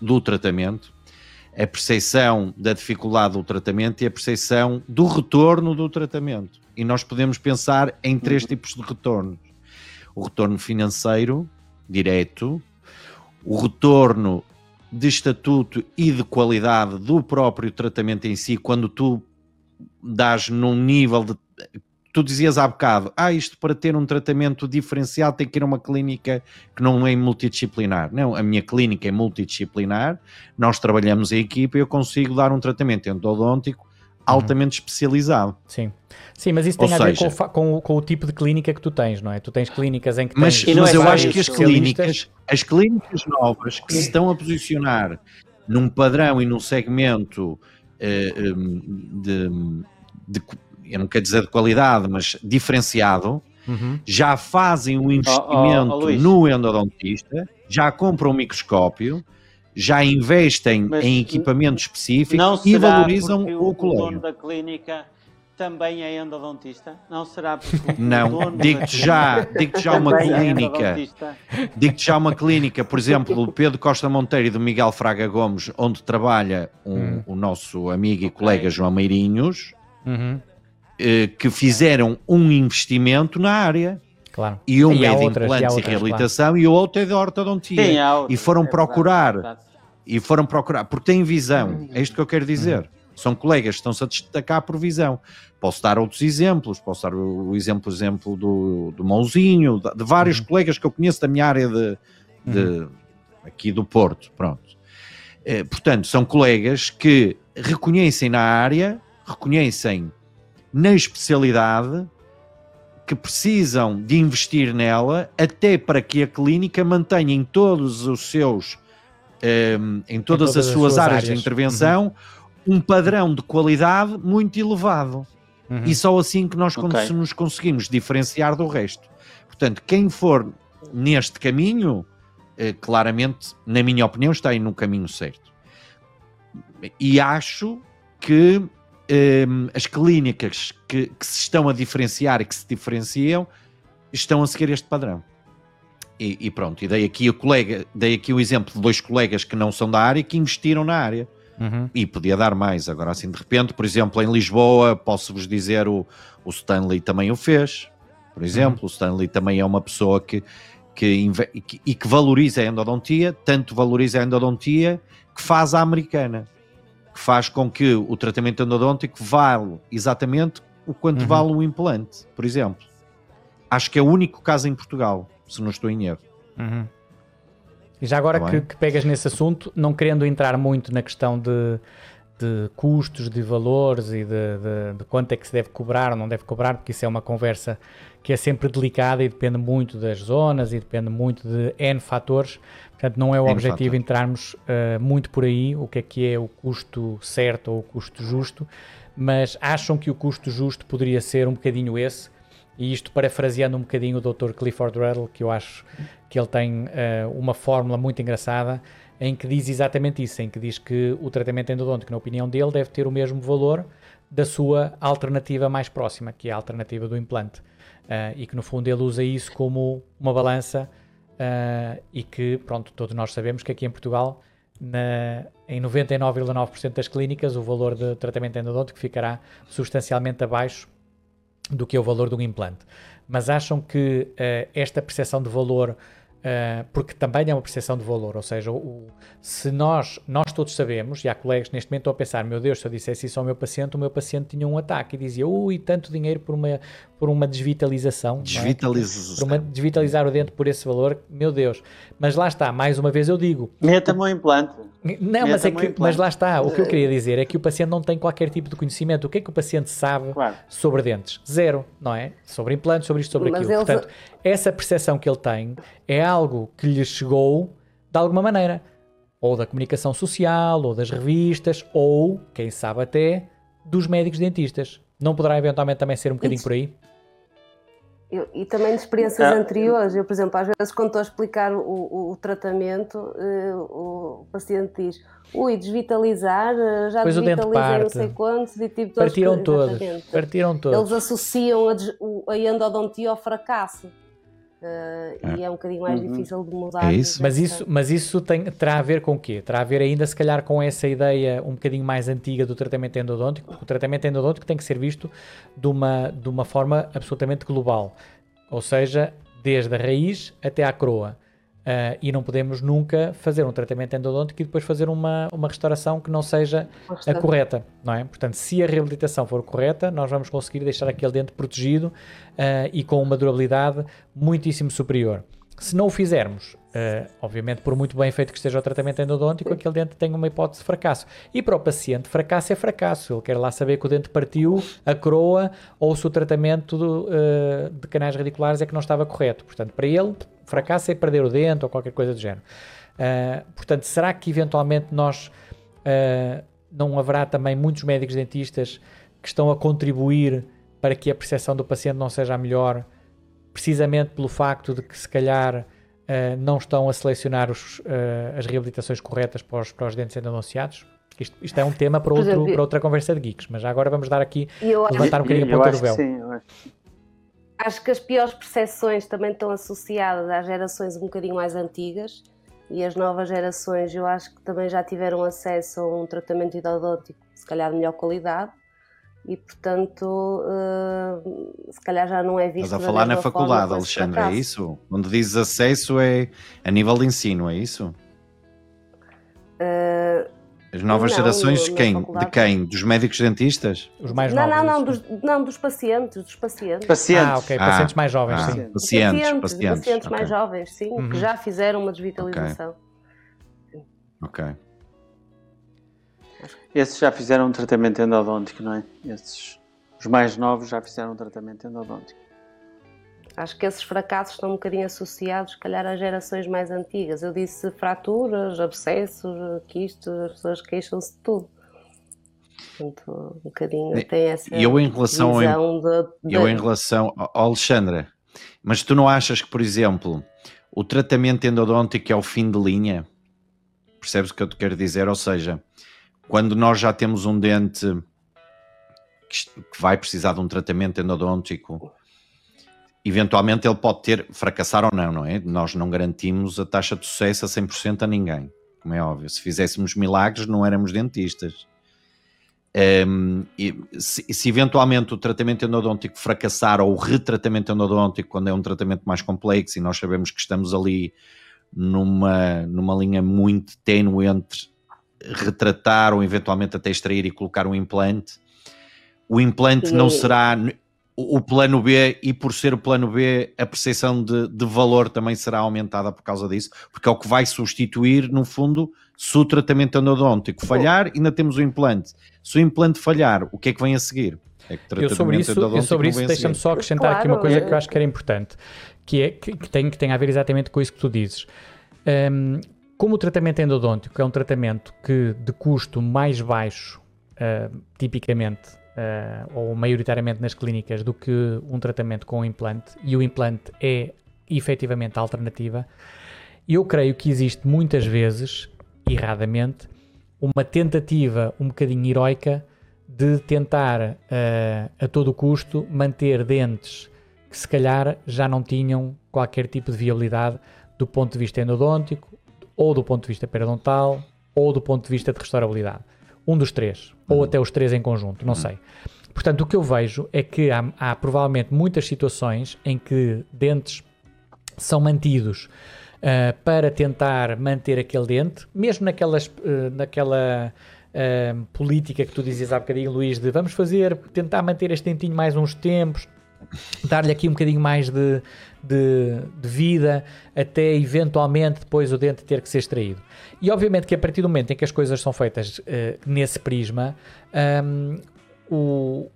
do tratamento, a percepção da dificuldade do tratamento e a percepção do retorno do tratamento. E nós podemos pensar em três uhum. tipos de retornos: o retorno financeiro, direto, o retorno de estatuto e de qualidade do próprio tratamento em si, quando tu dás num nível de. Tu dizias há bocado, ah, isto para ter um tratamento diferenciado tem que ir a uma clínica que não é multidisciplinar. Não, a minha clínica é multidisciplinar, nós trabalhamos em equipa e eu consigo dar um tratamento endodôntico altamente uhum. especializado. Sim. Sim, mas isso tem Ou a ver com, com, com, o tipo de clínica que tu tens, não é? Tu tens clínicas em que mas, tens... Mas, eu acho que as clínicas, as clínicas novas que se estão a posicionar num padrão e num segmento uh, de, de, eu não quero dizer de qualidade, mas diferenciado, uhum. já fazem um investimento oh, oh, oh, no endodontista, já compram um microscópio, já investem mas em equipamento específico e valorizam o, o colega. O dono da clínica também é endodontista? Não será porque <laughs> Não, digo-te já, digo já uma é clínica. É digo-te já uma clínica, por exemplo, do Pedro Costa Monteiro e do Miguel Fraga Gomes, onde trabalha um, hum. o nosso amigo e colega João Meirinhos, uhum. eh, que fizeram um investimento na área. Claro. E um é de implantes e, e reabilitação claro. e o outro é de ortodontia. Sim, e foram é procurar, verdade, e foram procurar, porque têm visão, é isto que eu quero dizer. Uhum. São colegas que estão-se a destacar por visão. Posso dar outros exemplos, posso dar o exemplo, exemplo do, do Mãozinho, de, de vários uhum. colegas que eu conheço da minha área de, de uhum. aqui do Porto, pronto. Eh, portanto, são colegas que reconhecem na área, reconhecem na especialidade, que precisam de investir nela até para que a clínica mantenha em todos os seus eh, em, todas em, todas as, suas, suas áreas, áreas, de intervenção uhum. um padrão de qualidade muito elevado. Uhum. E só assim que nós okay. nos conseguimos diferenciar do resto. Portanto, quem for neste caminho, eh, claramente, na minha opinião, está aí no caminho certo. E acho que eh, as clínicas que, que, se estão a diferenciar e que se diferenciam estão a seguir este padrão. E, e, pronto, e dei aqui o colega, dei aqui o exemplo de dois colegas que não são da área que investiram na área. Uhum. E podia dar mais, agora assim de repente, por exemplo, em Lisboa, posso-vos dizer, o, o Stanley também o fez, por exemplo, uhum. o Stanley também é uma pessoa que, que, que, e que valoriza a endodontia, tanto valoriza a endodontia que faz a americana, que faz com que o tratamento endodôntico vale exatamente o quanto uhum. vale um implante, por exemplo. acho que é o único caso em Portugal, se não estou em erro. Uhum. E já agora tá que, que, pegas nesse assunto, não querendo entrar muito na questão de, de custos, de valores e de, de, de, quanto é que se deve cobrar ou não deve cobrar, porque isso é uma conversa que é sempre delicada e depende muito das zonas e depende muito de N fatores. Portanto, não é o N objetivo fatores. entrarmos uh, muito por aí, o que é que é o custo certo ou o custo justo, mas acham que o custo justo poderia ser um bocadinho esse, e isto parafraseando um bocadinho o Dr. Clifford Ruddle, que eu acho que ele tem uh, uma fórmula muito engraçada, em que diz exatamente isso, em que diz que o tratamento endodôntico, na opinião dele, deve ter o mesmo valor da sua alternativa mais próxima, que é a alternativa do implante. Uh, e que no fundo ele usa isso como uma balança uh, e que, pronto, todos nós sabemos que aqui em Portugal, na, em 99,9% das clínicas, o valor de tratamento endodôntico ficará substancialmente abaixo do que é o valor de um implante. Mas acham que uh, esta percepção de valor Uh, porque também é uma percepção de valor, ou seja, o, se nós, nós todos sabemos, e há colegas neste momento estão a pensar, meu Deus, se eu dissesse isso ao meu paciente, o meu paciente tinha um ataque e dizia, ui, tanto dinheiro por uma, por uma desvitalização. Desvitalização. É? Por uma, desvitalizar o dente por esse valor, meu Deus. Mas lá está, mais uma vez eu digo. Meta-me um implante. Não, mas, é que, mas lá está, o que eu queria dizer é que o paciente não tem qualquer tipo de conhecimento. O que é que o paciente sabe claro. sobre dentes? Zero, não é? Sobre implantes, sobre isto, sobre mas aquilo. Portanto, essa percepção que ele tem é algo que lhe chegou de alguma maneira. Ou da comunicação social, ou das revistas, ou, quem sabe até, dos médicos dentistas. Não poderá eventualmente também ser um bocadinho por aí? Eu, e também de experiências ah. anteriores, eu, por exemplo, às vezes quando estou a explicar o, o, o tratamento, uh, o paciente diz ui, desvitalizar, eh, já pois desvitalizei não sei quantos e tipo Partiram todos, partiram todos. Eles associam a, a endodontia ao fracasso. Uh, e é um bocadinho mais uhum. difícil de mudar. É isso? Mas isso, mas isso tem, terá a ver com o quê? Terá a ver ainda, se calhar, com essa ideia um bocadinho mais antiga do tratamento endodôntico, porque o tratamento endodôntico tem que ser visto de uma, de uma forma absolutamente global, ou seja, desde a raiz até à coroa. Uh, e não podemos nunca fazer um tratamento endodôntico e depois fazer uma, uma restauração que não seja a correta, não é? Portanto, se a reabilitação for correta, nós vamos conseguir deixar aquele dente protegido uh, e com uma durabilidade muitíssimo superior. Se não o fizermos, uh, obviamente, por muito bem feito que esteja o tratamento endodôntico, aquele dente tem uma hipótese de fracasso. E para o paciente, fracasso é fracasso. Ele quer lá saber que o dente partiu, a coroa, ou se o tratamento do, uh, de canais radiculares é que não estava correto. Portanto, para ele, fracasso é perder o dente ou qualquer coisa do género. Uh, portanto, será que eventualmente nós uh, não haverá também muitos médicos dentistas que estão a contribuir para que a percepção do paciente não seja a melhor, precisamente pelo facto de que se calhar uh, não estão a selecionar os, as reabilitações corretas para os, para os dentes endodonciados? Isto, isto, é um tema para, outro, exemplo, para outra conversa de geeks, mas agora vamos dar aqui, levantar um bocadinho a ponta do véu. Sim, eu acho acho que as piores percepções também estão associadas às gerações um bocadinho mais antigas e as novas gerações eu acho que também já tiveram acesso a um tratamento endodôntico se calhar de melhor qualidade e portanto uh, se calhar já não é visto Estás a falar na faculdade Alexandre, é isso? Onde dizes acesso é a nível de ensino, é isso? Uh, as novas não, gerações quem? de quem? Dos médicos dentistas? Os mais não, novos? Não, não, dos, não, dos pacientes, dos pacientes. Pacientes. Ah, ok, pacientes ah, mais jovens, ah, sim. Pacientes, pacientes. Pacientes, pacientes okay. mais jovens, sim, uhum. que já fizeram uma desvitalização. Ok. okay. Esses já fizeram um tratamento endodôntico, não é? Esses, os mais novos já fizeram um tratamento endodôntico. Acho que esses fracassos estão um bocadinho associados, se calhar, às gerações mais antigas. Eu disse fraturas, abscessos, quistos, as pessoas queixam-se de tudo. Portanto, um bocadinho tem essa eu em relação visão de, de... Eu em relação... Oh, Alexandra, mas tu não achas que, por exemplo, o tratamento endodôntico é o fim de linha? Percebes o que eu te quero dizer? Ou seja, quando nós já temos um dente que vai precisar de um tratamento endodôntico eventualmente ele pode ter, fracassar ou não, não é? Nós não garantimos a taxa de sucesso a 100% a ninguém, como é óbvio. Se fizéssemos milagres, não éramos dentistas. Um, se, se, eventualmente o tratamento endodôntico fracassar ou o retratamento endodôntico, quando é um tratamento mais complexo e nós sabemos que estamos ali numa, numa linha muito ténue entre retratar ou eventualmente até extrair e colocar um implante, o implante não será o, o, plano B e por ser o plano B, a percepção de, de, valor também será aumentada por causa disso, porque é o que vai substituir, no fundo, se o tratamento endodôntico falhar, ainda temos o implante. Se o implante falhar, o que é que vem a seguir? É que eu sobre isso, eu sobre isso deixa-me só acrescentar claro, aqui uma coisa é. que eu acho que era importante, que, é, que, que, tem, que tem a ver exatamente com isso que tu dizes. Um, como o tratamento endodôntico é um tratamento que de custo mais baixo, uh, tipicamente, ou maioritariamente nas clínicas, do que um tratamento com implante, e o implante é efetivamente a alternativa, eu creio que existe muitas vezes, erradamente, uma tentativa um bocadinho heroica de tentar uh, a todo custo manter dentes que se calhar já não tinham qualquer tipo de viabilidade do ponto de vista endodôntico, ou do ponto de vista periodontal, ou do ponto de vista de restaurabilidade. Um dos três, ou uhum. até os três em conjunto, não uhum. sei. Portanto, o que eu vejo é que há, há, provavelmente muitas situações em que dentes são mantidos uh, para tentar manter aquele dente, mesmo naquelas, uh, naquela uh, política que tu dizias há bocadinho, Luís, de vamos fazer, tentar manter este dentinho mais uns tempos, dar-lhe aqui um bocadinho mais de, de, de, vida até eventualmente depois o dente ter que ser extraído. E obviamente que a partir do momento em que as coisas são feitas uh, nesse prisma, um, o,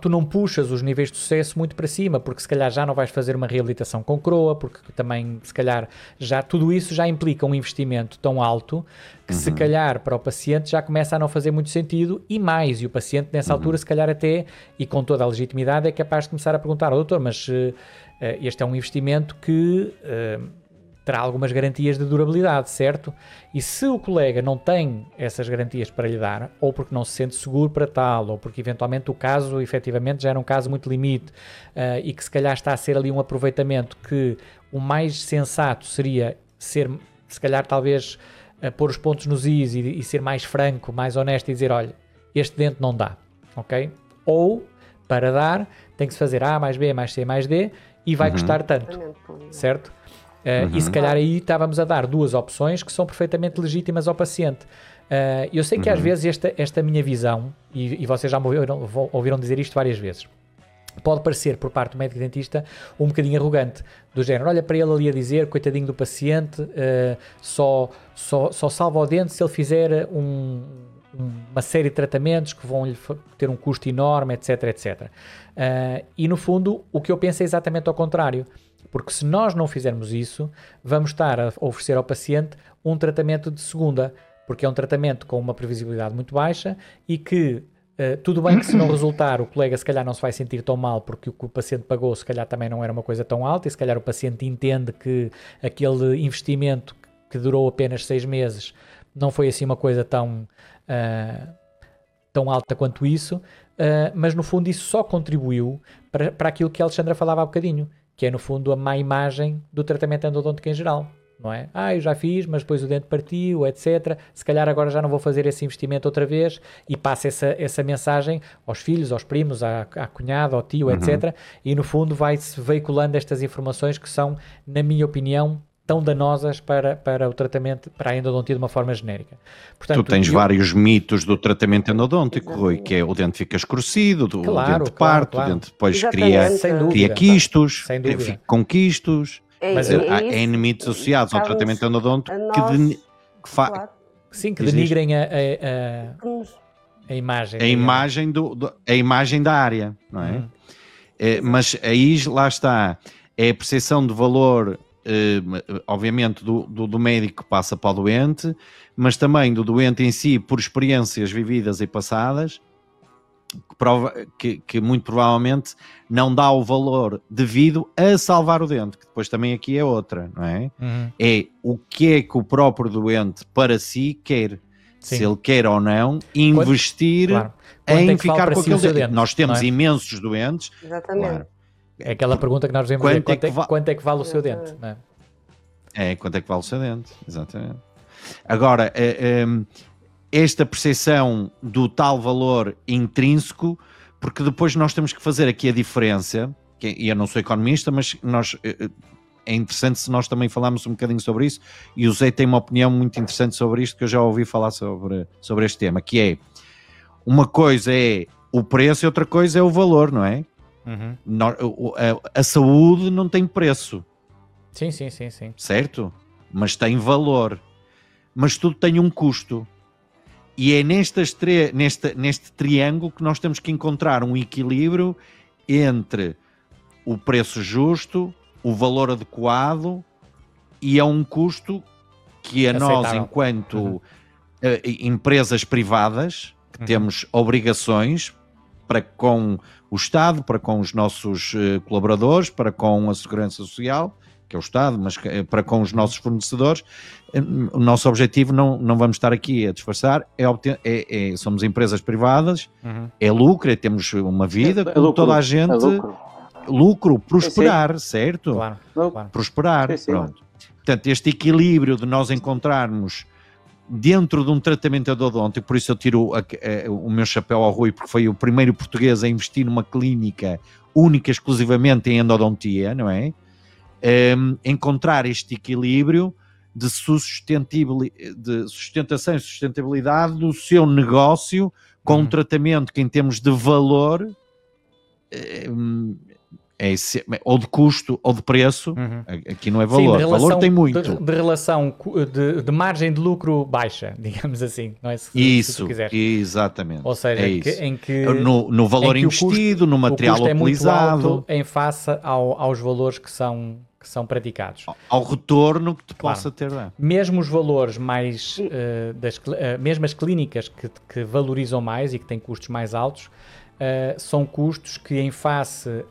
tu não puxas os níveis de sucesso muito para cima, porque se calhar já não vais fazer uma reabilitação com croa, porque também se calhar já tudo isso já implica um investimento tão alto que uhum. se calhar para o paciente já começa a não fazer muito sentido e mais, e o paciente nessa uhum. altura se calhar até, e com toda a legitimidade, é capaz de começar a perguntar ao doutor, mas uh, este é um investimento que... Uh, terá algumas garantias de durabilidade, certo? E se o colega não tem essas garantias para lhe dar, ou porque não se sente seguro para tal, ou porque eventualmente o caso efetivamente já era um caso muito limite uh, e que se calhar está a ser ali um aproveitamento que o mais sensato seria ser, se calhar talvez uh, pôr os pontos nos is e, e ser mais franco, mais honesto e dizer, olha, este dente não dá, ok? Ou, para dar, tem que se fazer A mais B mais C mais D e vai uhum. custar tanto, certo? Uh, uhum. E se calhar aí estávamos a dar duas opções que são perfeitamente legítimas ao paciente. Uh, eu sei que uhum. às vezes esta, esta minha visão, e, e vocês já me ouviram, ouviram dizer isto várias vezes, pode parecer por parte do médico dentista um bocadinho arrogante, do género, olha para ele ali a dizer, coitadinho do paciente, uh, só, só, só salva o dente se ele fizer um, uma série de tratamentos que vão lhe ter um custo enorme, etc, etc. Uh, e no fundo, o que eu penso é exatamente ao contrário. Porque se nós não fizermos isso, vamos estar a oferecer ao paciente um tratamento de segunda, porque é um tratamento com uma previsibilidade muito baixa e que Uh, tudo bem que se não resultar, o colega se calhar não se vai sentir tão mal porque o que o paciente pagou se calhar também não era uma coisa tão alta e se calhar o paciente entende que aquele investimento que durou apenas seis meses não foi assim uma coisa tão, uh, tão alta quanto isso, uh, mas no fundo isso só contribuiu para, para aquilo que a Alexandra falava há bocadinho, que é no fundo a má imagem do tratamento endodôntico em geral. Não é? Ah, eu já fiz, mas depois o dente partiu, etc. Se calhar agora já não vou fazer esse investimento outra vez e passa essa, essa mensagem aos filhos, aos primos, à, à cunhada, ao tio, uhum. etc. E no fundo vai-se veiculando estas informações que são, na minha opinião, tão danosas para, para o tratamento, para a endodontia de uma forma genérica. Portanto, tu tens eu... vários mitos do tratamento endodôntico, Rui, que é o dente fica escurecido, o claro, dente parte, claro. o dente depois cria, cria quistos, fica com quistos. É, Mas é, é, é mitos associados ao tratamento endodôntico nós, que, de, que fa... claro. Sim, que denigrem a, a, a, a imagem. A imagem, do, do, a imagem da área, não é? Uhum. é? Mas aí lá está, é a percepção de valor obviamente, do, do, do, médico que passa para o doente, mas também do doente em si, por experiências vividas e passadas, que, prova, que, que, muito provavelmente não dá o valor devido a salvar o dente, que depois também aqui é outra, não é? Uhum. É o que é que o próprio doente para si quer. Sim. Se ele quer ou não investir claro. em é ficar com aquele dente. dente. Nós temos é? imensos doentes. Exatamente. Claro, é aquela pergunta que nós devemos quanto, é quanto, é, que quanto é que vale o seu dente? Não é? é, quanto é que vale o seu dente, exatamente. Agora, é, é, esta percepção do tal valor intrínseco, porque depois nós temos que fazer aqui a diferença, e eu não sou economista, mas nós eh, eh, é interessante se nós também falarmos um bocadinho sobre isso, e o Zé tem uma opinião muito interessante sobre isto, que eu já ouvi falar sobre, sobre este tema, que é, uma coisa é o preço e outra coisa é o valor, não é? Uhum. a, a, saúde não tem preço. Sim, sim, sim, sim. Certo? Mas tem valor. Mas tudo tem um custo. E é nestas neste, neste triângulo que nós temos que encontrar um equilíbrio entre o preço justo, o valor adequado e a um custo que a Aceitável. nós, enquanto uhum. uh, empresas privadas, que uhum. temos obrigações para com o Estado, para com os nossos uh, colaboradores, para com a Segurança Social, que é o Estado, mas eh, para com os nossos fornecedores, o nosso objetivo, não, não vamos estar aqui a disfarçar, é, obter, é, é somos empresas privadas, uhum. é lucro, é, temos uma vida, é, como toda a gente, lucro. lucro. prosperar, certo? Claro, claro. Prosperar, pronto. Portanto, este equilíbrio de nós encontrarmos dentro de um tratamento endodôntico, por isso eu tiro a, a, o meu chapéu ao Rui, porque foi o primeiro português a investir numa clínica única exclusivamente em endodontia, não é? Um, encontrar este equilíbrio de, de sustentação e sustentabilidade do seu negócio com um uhum. tratamento que em termos de valor um, é esse, ou de custo ou de preço, uhum. aqui não é valor, Sim, valor tem muito. De, de relação de, de, margem de lucro baixa, <laughs> digamos assim, não é? Se, isso, se exatamente. Ou seja, é que, em, que, no, no valor investido, custo, no material o utilizado. É em face ao, aos valores que são, que são praticados. Ao, ao retorno que te claro. possa ter. Né? Mesmo os valores mais, uh, das, uh, mesmo as clínicas que, que valorizam mais e que têm custos mais altos, Uh, são custos que, em face uh,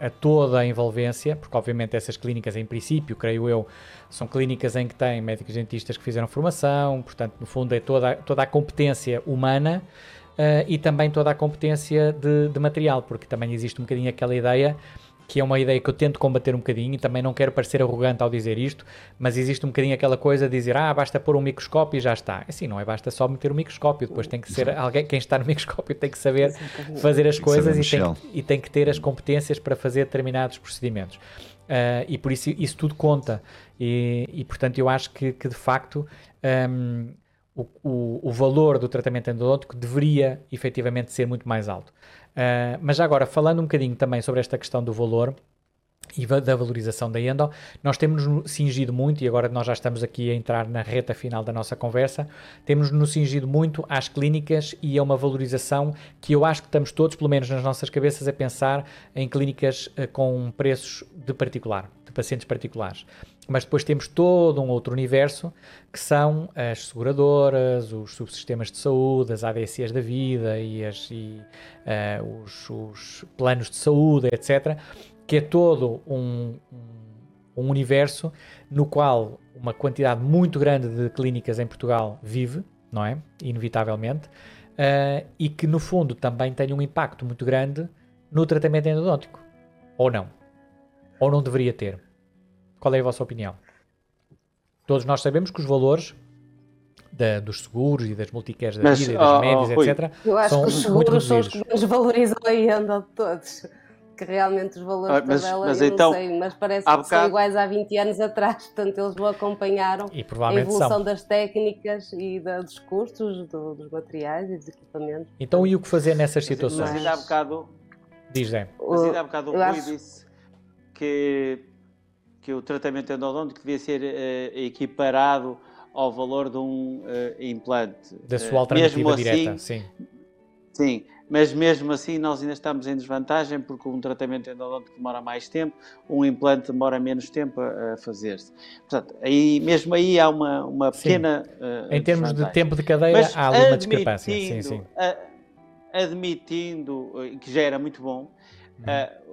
a toda a envolvência, porque obviamente essas clínicas, em princípio, creio eu, são clínicas em que têm médicos dentistas que fizeram formação, portanto, no fundo, é toda, toda a competência humana uh, e também toda a competência de, de material, porque também existe um bocadinho aquela ideia que é uma ideia que eu tento combater um bocadinho e também não quero parecer arrogante ao dizer isto, mas existe um bocadinho aquela coisa de dizer, ah, basta pôr um microscópio e já está. Assim, não é basta só meter um microscópio, depois tem que ser alguém, quem está no microscópio tem que saber fazer as coisas e tem, e tem, que ter as competências para fazer determinados procedimentos. Uh, e por isso isso tudo conta. E, e portanto eu acho que, que de facto um, o, o, o valor do tratamento endodôntico deveria efetivamente ser muito mais alto. Uh, mas agora, falando um bocadinho também sobre esta questão do valor e da valorização da Endo, nós temos nos cingido muito, e agora nós já estamos aqui a entrar na reta final da nossa conversa, temos nos cingido muito às clínicas e a uma valorização que eu acho que estamos todos, pelo menos nas nossas cabeças, a pensar em clínicas uh, com preços de particular, de pacientes particulares. Mas depois temos todo um outro universo que são as seguradoras, os subsistemas de saúde, as ADCs da vida e, as, e uh, os, os, planos de saúde, etc. Que é todo um, um, universo no qual uma quantidade muito grande de clínicas em Portugal vive, não é? Inevitavelmente. Uh, e que no fundo também tem um impacto muito grande no tratamento endodôntico. Ou não? Ou não deveria ter? Qual é a vossa opinião? Todos nós sabemos que os valores da, dos seguros e das multicares da Mas, vida e das oh, médias, oh, etc. Eu acho que os seguros são os que mais valorizam a anda de todos. Que realmente os valores ah, mas, tabela, mas eu então, não sei, mas parece que bocado... são iguais há 20 anos atrás, portanto eles não acompanharam a evolução são. das técnicas e da, dos custos, do, dos materiais e dos equipamentos. Então e o que fazer nessas situações? Mas ainda há bocado... Diz, Zé. Mas ainda há bocado o Rui acho... disse que que o tratamento endodôntico devia ser uh, equiparado ao valor de um uh, implante. Da sua alternativa direta, assim, sim. Sim, mas mesmo assim nós ainda estamos em desvantagem porque um tratamento endodôntico demora mais tempo, um implante demora menos tempo a, a fazer-se. Portanto, aí, mesmo aí há uma, uma pequena. Uh, em termos de tempo de cadeia, mas há ali uma discrepância. Sim, sim. admitindo que já era muito bom, uhum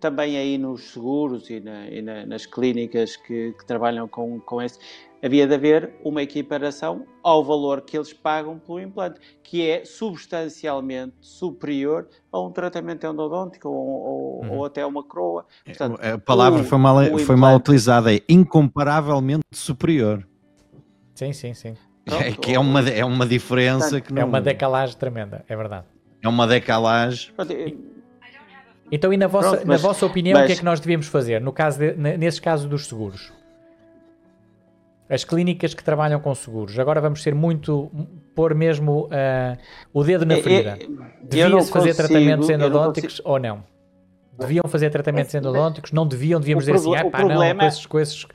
também aí nos seguros e, na, e na, nas clínicas que, que, trabalham com, com esse, havia de haver uma equiparação ao valor que eles pagam pelo implante, que é substancialmente superior a um tratamento endodôntico ou, ou, uhum. ou até uma coroa. Portanto, a palavra o, foi, mal, foi implante... mal utilizada, é incomparavelmente superior. Sim, sim, sim. Pronto, é que é uma, é uma diferença portanto, que não... É uma decalagem tremenda, é verdade. É uma decalagem... Pronto, então, e na vossa, Pronto, mas, na vossa opinião, mas... o que é que nós devíamos fazer no caso de, nesses casos dos seguros? As clínicas que trabalham com seguros. Agora vamos ser muito. pôr mesmo uh, o dedo na ferida. Devia-se fazer tratamentos endodônticos ou não? Deviam fazer tratamentos É, endodônticos? Não deviam? Devíamos o dizer assim, ah pá, não, com esses... Com esses...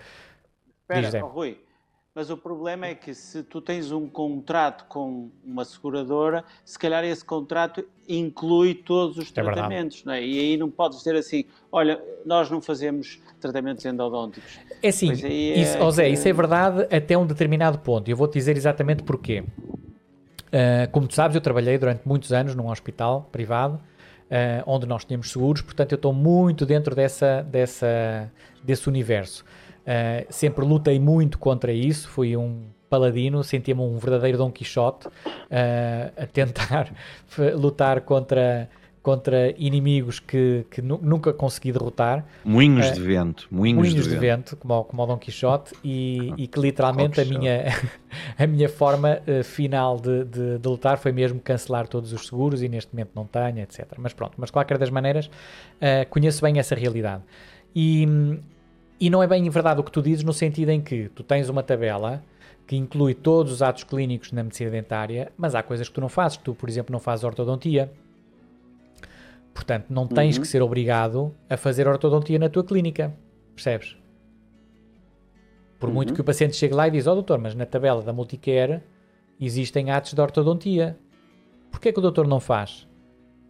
Espera, ó, Rui, mas o problema é que se tu tens um contrato com uma seguradora, se calhar esse contrato inclui todos os É tratamentos, não é? E aí não podes dizer assim, olha, nós não fazemos tratamentos endodônticos. É aí é isso, que- isso é verdade até um determinado ponto. E eu vou-te dizer exatamente porquê. Uh, como tu sabes, eu trabalhei durante muitos anos num hospital privado, uh, onde nós tínhamos seguros, portanto eu estou muito dentro dessa, dessa, desse universo. Uh, sempre lutei muito contra isso, fui um paladino, sentia-me um verdadeiro Dom Quixote uh, a tentar <laughs> lutar contra, contra inimigos que, que nu- nunca consegui derrotar Moinhos É. de vento, moinhos, moinhos de, de vento. vento, como, o- como o Dom Quixote, e, e que literalmente a minha, <laughs> a minha forma final de, de- de lutar foi mesmo cancelar todos os seguros e neste momento não tenho, etc. Mas pronto, mas de qualquer das maneiras conheço bem essa realidade. E, e não é bem verdade o que tu dizes no sentido em que tu tens uma tabela que inclui todos os atos clínicos na medicina dentária, mas há coisas que tu não fazes. Tu, por exemplo, não fazes ortodontia. Portanto, não tens Uhum. que ser obrigado a fazer ortodontia na tua clínica. Percebes? Por muito Uhum. que o paciente chegue lá e diz, ó doutor, mas na tabela da Multicare existem atos de ortodontia. Porquê que o doutor não faz?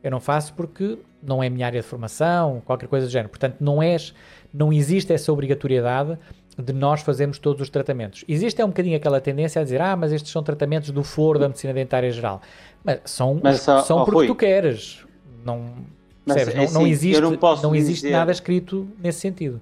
Eu não faço porque não é a minha área de formação, qualquer coisa do género. Portanto, não, és, não existe essa obrigatoriedade de nós fazermos todos os tratamentos. Existe é um bocadinho aquela tendência a dizer, ah, mas estes são tratamentos do foro da medicina dentária geral. Mas são, Mas, são ó, porque Rui, tu queres. Não, percebes? é não, não assim, existe, não posso existe dizer- nada escrito nesse sentido.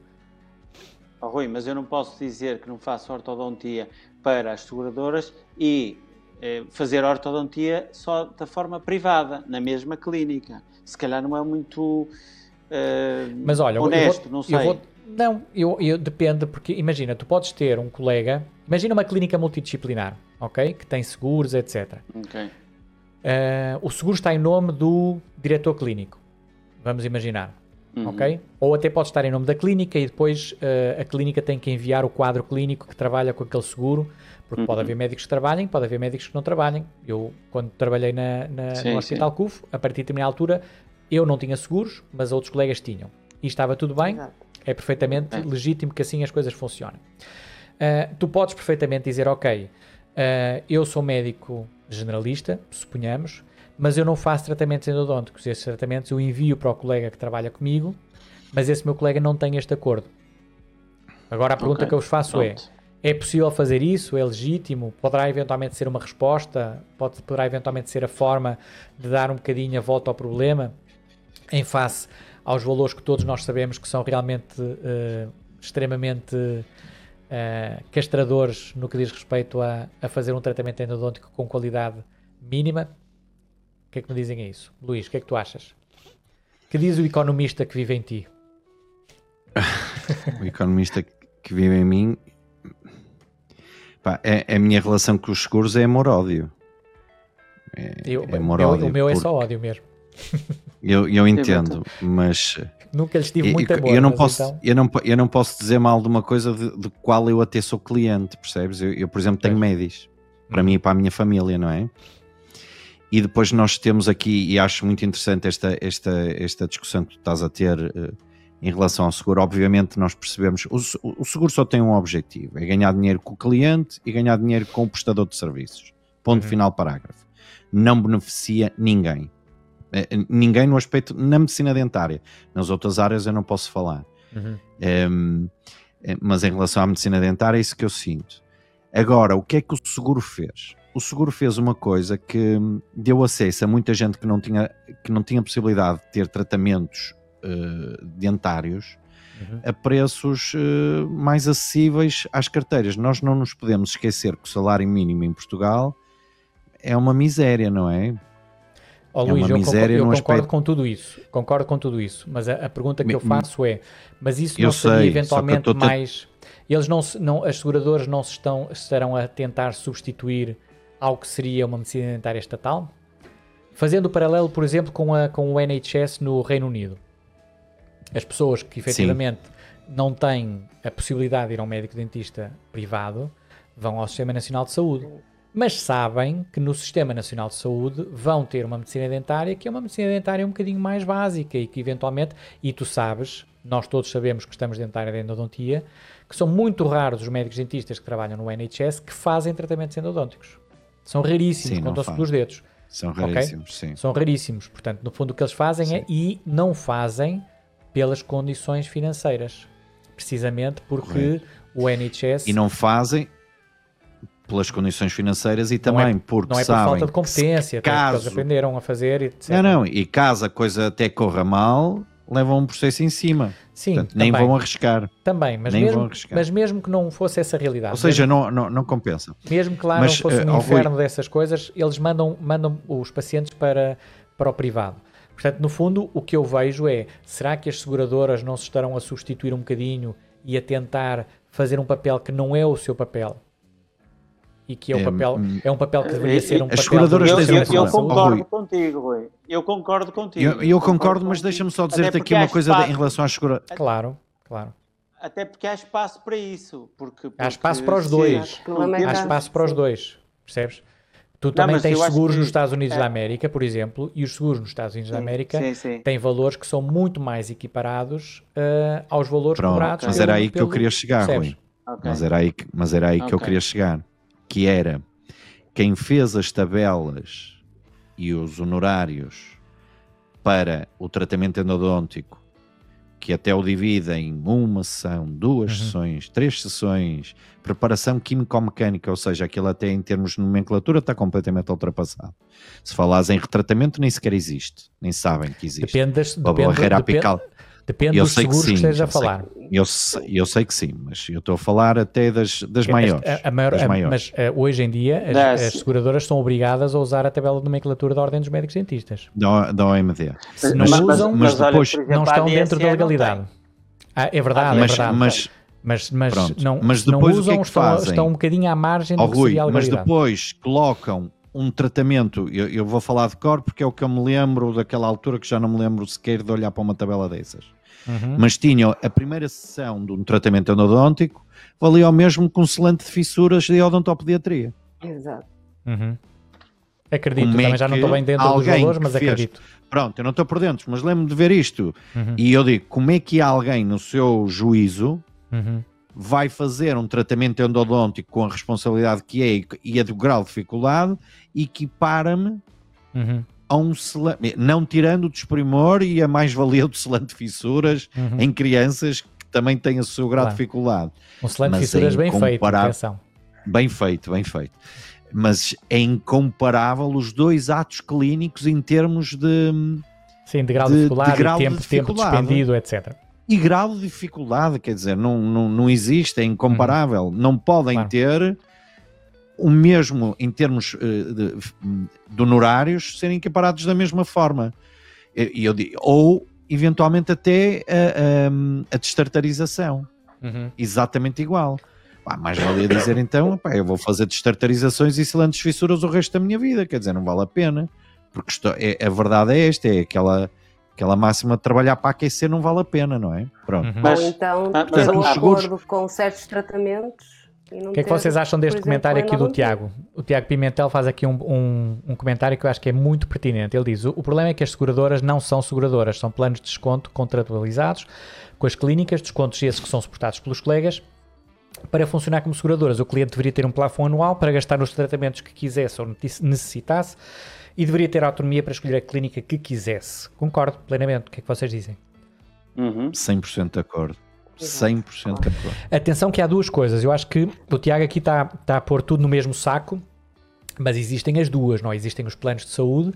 Ó, Rui, mas eu não posso dizer que não faço ortodontia para as seguradoras e eh, fazer ortodontia só da forma privada, na mesma clínica. Se calhar não é muito eh, Mas olha, eu honesto, vou- não eu sei. vou- não, eu, eu- depende, porque imagina, tu podes ter um colega, imagina uma clínica multidisciplinar, ok? Que tem seguros, etc. Ok. Uh, o seguro está em nome do diretor clínico, vamos imaginar, Uhum. ok? Ou até pode estar em nome da clínica e depois uh, a clínica tem que enviar o quadro clínico que trabalha com aquele seguro, porque pode Uhum. haver médicos que trabalhem, pode haver médicos que não trabalhem. Eu, quando trabalhei na, na- Sim, no Hospital CUF, a partir de determinada altura, eu não tinha seguros, mas outros colegas tinham. E estava tudo bem, Exato. é perfeitamente É. legítimo que assim as coisas funcionem. Uh, tu podes perfeitamente dizer, ok, uh, eu sou médico generalista, suponhamos, mas eu não faço tratamentos endodônticos. Esses tratamentos eu envio para o colega que trabalha comigo, mas esse meu colega não tem este acordo. Agora a pergunta Ok, que eu vos faço Pronto. é: é possível fazer isso? É legítimo? Poderá eventualmente ser uma resposta? Pode, poderá eventualmente ser a forma de dar um bocadinho a volta ao problema em face aos valores que todos nós sabemos que são realmente eh, extremamente eh, castradores no que diz respeito a, a fazer um tratamento endodôntico com qualidade mínima? O que é que me dizem a isso? Luís, o que é que tu achas? Que diz o economista que vive em ti? <laughs> O economista que vive em mim, pá, é, a minha relação com os seguros é amor-ódio. É, Eu- é o meu- amor-ódio. o meu é só ódio mesmo. Eu, eu entendo, mas Nunca lhes tive eu, muito eu- amor. eu não posso, então- eu, não, eu não posso dizer mal de uma coisa de, de qual eu até sou cliente, percebes? Eu, eu, por exemplo, tenho Pois. médis para Hum. mim e para a minha família, não é? E depois nós temos aqui, e acho muito interessante esta, esta, esta discussão que tu estás a ter eh, em relação ao seguro. Obviamente, nós percebemos o, o seguro só tem um objetivo: é ganhar dinheiro com o cliente e ganhar dinheiro com o prestador de serviços. Ponto Uhum. final, parágrafo. Não beneficia ninguém. Eh, Ninguém no aspecto, na medicina dentária. Nas outras áreas eu não posso falar. Uhum. Um, eh, mas em relação à medicina dentária é isso que eu sinto. Agora, o que é que o seguro fez? O seguro fez uma coisa que hum, deu acesso a muita gente que não tinha, que não tinha possibilidade de ter tratamentos eh, dentários Uhum. a preços eh, mais acessíveis às carteiras. Nós não nos podemos esquecer que o salário mínimo em Portugal é uma miséria, não é? Ó, É Luís, uma eu, miséria concordo, eu concordo aspecto- com tudo isso. Concordo com tudo isso. Mas a, a pergunta que Me- eu faço é: mas isso não seria sei, eventualmente mais. Eles não, se- não, as seguradoras não se estão, estarão a tentar substituir ao que seria uma medicina dentária estatal? Fazendo o paralelo, por exemplo, com, a, com o NHS no Reino Unido. As pessoas que efetivamente não têm a possibilidade de ir a um médico dentista privado vão ao Sistema Nacional de Saúde. mas sabem que no Sistema Nacional de Saúde vão ter uma medicina dentária que é uma medicina dentária um bocadinho mais básica e que eventualmente, e tu sabes, nós todos sabemos que estamos dentro da área da endodontia, que são muito raros os médicos dentistas que trabalham no NHS que fazem tratamentos endodônticos. São raríssimos, Sim, contam-se pelos dedos. São raríssimos, sim. São raríssimos. Portanto, no fundo, o que eles fazem é Sim. e não fazem pelas condições financeiras. Precisamente porque o NHS E não fazem pelas condições financeiras e Não também é- porque não é por sabem falta de competência, que caso eles aprenderam a fazer, etc. Não, não, e caso a coisa até corra mal, levam um processo em cima. Sim, Portanto, nem também, vão arriscar. também mas, nem vão mesmo, arriscar. mas mesmo que não fosse essa realidade, Ou seja, não, não, não compensa. mesmo, mesmo que lá mas, não fosse eh, um inferno dessas coisas, eles mandam, mandam os pacientes para, para o privado. Portanto, no fundo, o que eu vejo é, será que as seguradoras não se estarão a substituir um bocadinho e a tentar fazer um papel que não é o seu papel? E que é, o É, papel, hum, é um papel que deveria ser um as papel seguradoras Eu, um eu, eu concordo contigo, Rui. Eu concordo contigo. Eu, eu concordo, mas deixa-me só dizer-te aqui porque uma coisa de- espaço- em relação às seguradoras. Claro, claro. Até porque há espaço para isso. Porque, Há espaço para os dois. É Há espaço para os dois, percebes? Tu também mas tens seguros que- nos Estados Unidos da é. América, por exemplo, e os seguros nos Estados Unidos da Sim, América Sim, sim. têm valores que são muito mais equiparados eh, aos valores Pronto, cobrados. mas pelo- era aí que eu queria chegar, percebes? Rui. Mas era aí, que- mas era aí que eu queria chegar. Que era quem fez as tabelas e os honorários para o tratamento endodôntico, que até o divide em uma sessão, duas Uhum. sessões, três sessões, preparação químico-mecânica, ou seja, aquilo até em termos de nomenclatura está completamente ultrapassado. Se falares em retratamento, nem sequer existe, nem sabem que existe. Depende, das, A depende, barreira depende, apical. depende Eu dos sei que seguros que, sim, estejas a eu sei falar. Eu sei, eu sei que sim, mas eu estou a falar até das, das Esta- maiores. a- a maior- das a- maiores. mas eh, hoje em dia as, Das- as seguradoras são obrigadas a usar a tabela de nomenclatura da Ordem dos Médicos Dentistas. da, da OMD. Se não Mas- usam, mas olha, depois- por exemplo, não a estão dentro da legalidade. Ah, é verdade, mas, é verdade. mas, Mas, mas Pronto. não, Mas se não depois o que usam, é que estão, fazem? estão um bocadinho à margem Ó, do que Rui, seria a mas depois colocam um tratamento, eu, eu vou falar de cor porque é o que eu me lembro daquela altura que já não me lembro sequer de olhar para uma tabela dessas. Uhum. Mas tinham a primeira sessão de um tratamento endodôntico valia o mesmo que um selante de fissuras de odontopediatria. Exato. Uhum. Acredito, Como é também já não estou bem dentro dos valores, mas fez- acredito. Pronto, eu não estou por dentro, mas lembro-me de ver isto. Uhum. E eu digo, como é que alguém no seu juízo Uhum. vai fazer um tratamento endodôntico com a responsabilidade que é e a do grau de dificuldade, equipara-me Uhum. a um selante, não tirando o desprimor e a mais-valia do selante de fissuras Uhum. em crianças que também têm o seu grau Claro. de dificuldade. Um selante de fissuras é bem feito, atenção. Bem feito, bem feito. Mas é incomparável os dois atos clínicos em termos de Sim, de grau de, De- de dificuldade, grau de tempo, tempo dificuldade. despendido, etc. e grau de dificuldade, quer dizer, não, não, não existe, é incomparável. Não podem Claro. ter o mesmo em termos eh, de, de honorários serem equiparados da mesma forma. E eu ou eventualmente até a, a, a destartarização, Uhum. exatamente igual. Pá, mais valia dizer então, pá, eu vou fazer destartarizações e silantes fissuras o resto da minha vida, quer dizer, não vale a pena. Porque isto é, a verdade é esta, é aquela, aquela máxima de trabalhar para aquecer não vale a pena, não é? Pronto. Uhum. Mas- Ou então ah, ter mas um acordo com certos tratamentos. O que é que vocês acham deste por comentário exemplo, aqui do? Tiago? O Tiago Pimentel faz aqui um, um, um comentário que eu acho que é muito pertinente. Ele diz: o, o problema é que as seguradoras não são seguradoras, são planos de desconto contratualizados com as clínicas, descontos esses que são suportados pelos colegas. Para funcionar como seguradoras, o cliente deveria ter um plafond anual para gastar nos tratamentos que quisesse ou necessitasse e deveria ter autonomia para escolher a clínica que quisesse. Concordo plenamente. O que é que vocês dizem? Uhum. 100% de acordo. 100% de acordo. Atenção que há duas coisas. Eu acho que o Tiago aqui está tá a pôr tudo no mesmo saco, mas existem as duas, não? é? Existem os planos de saúde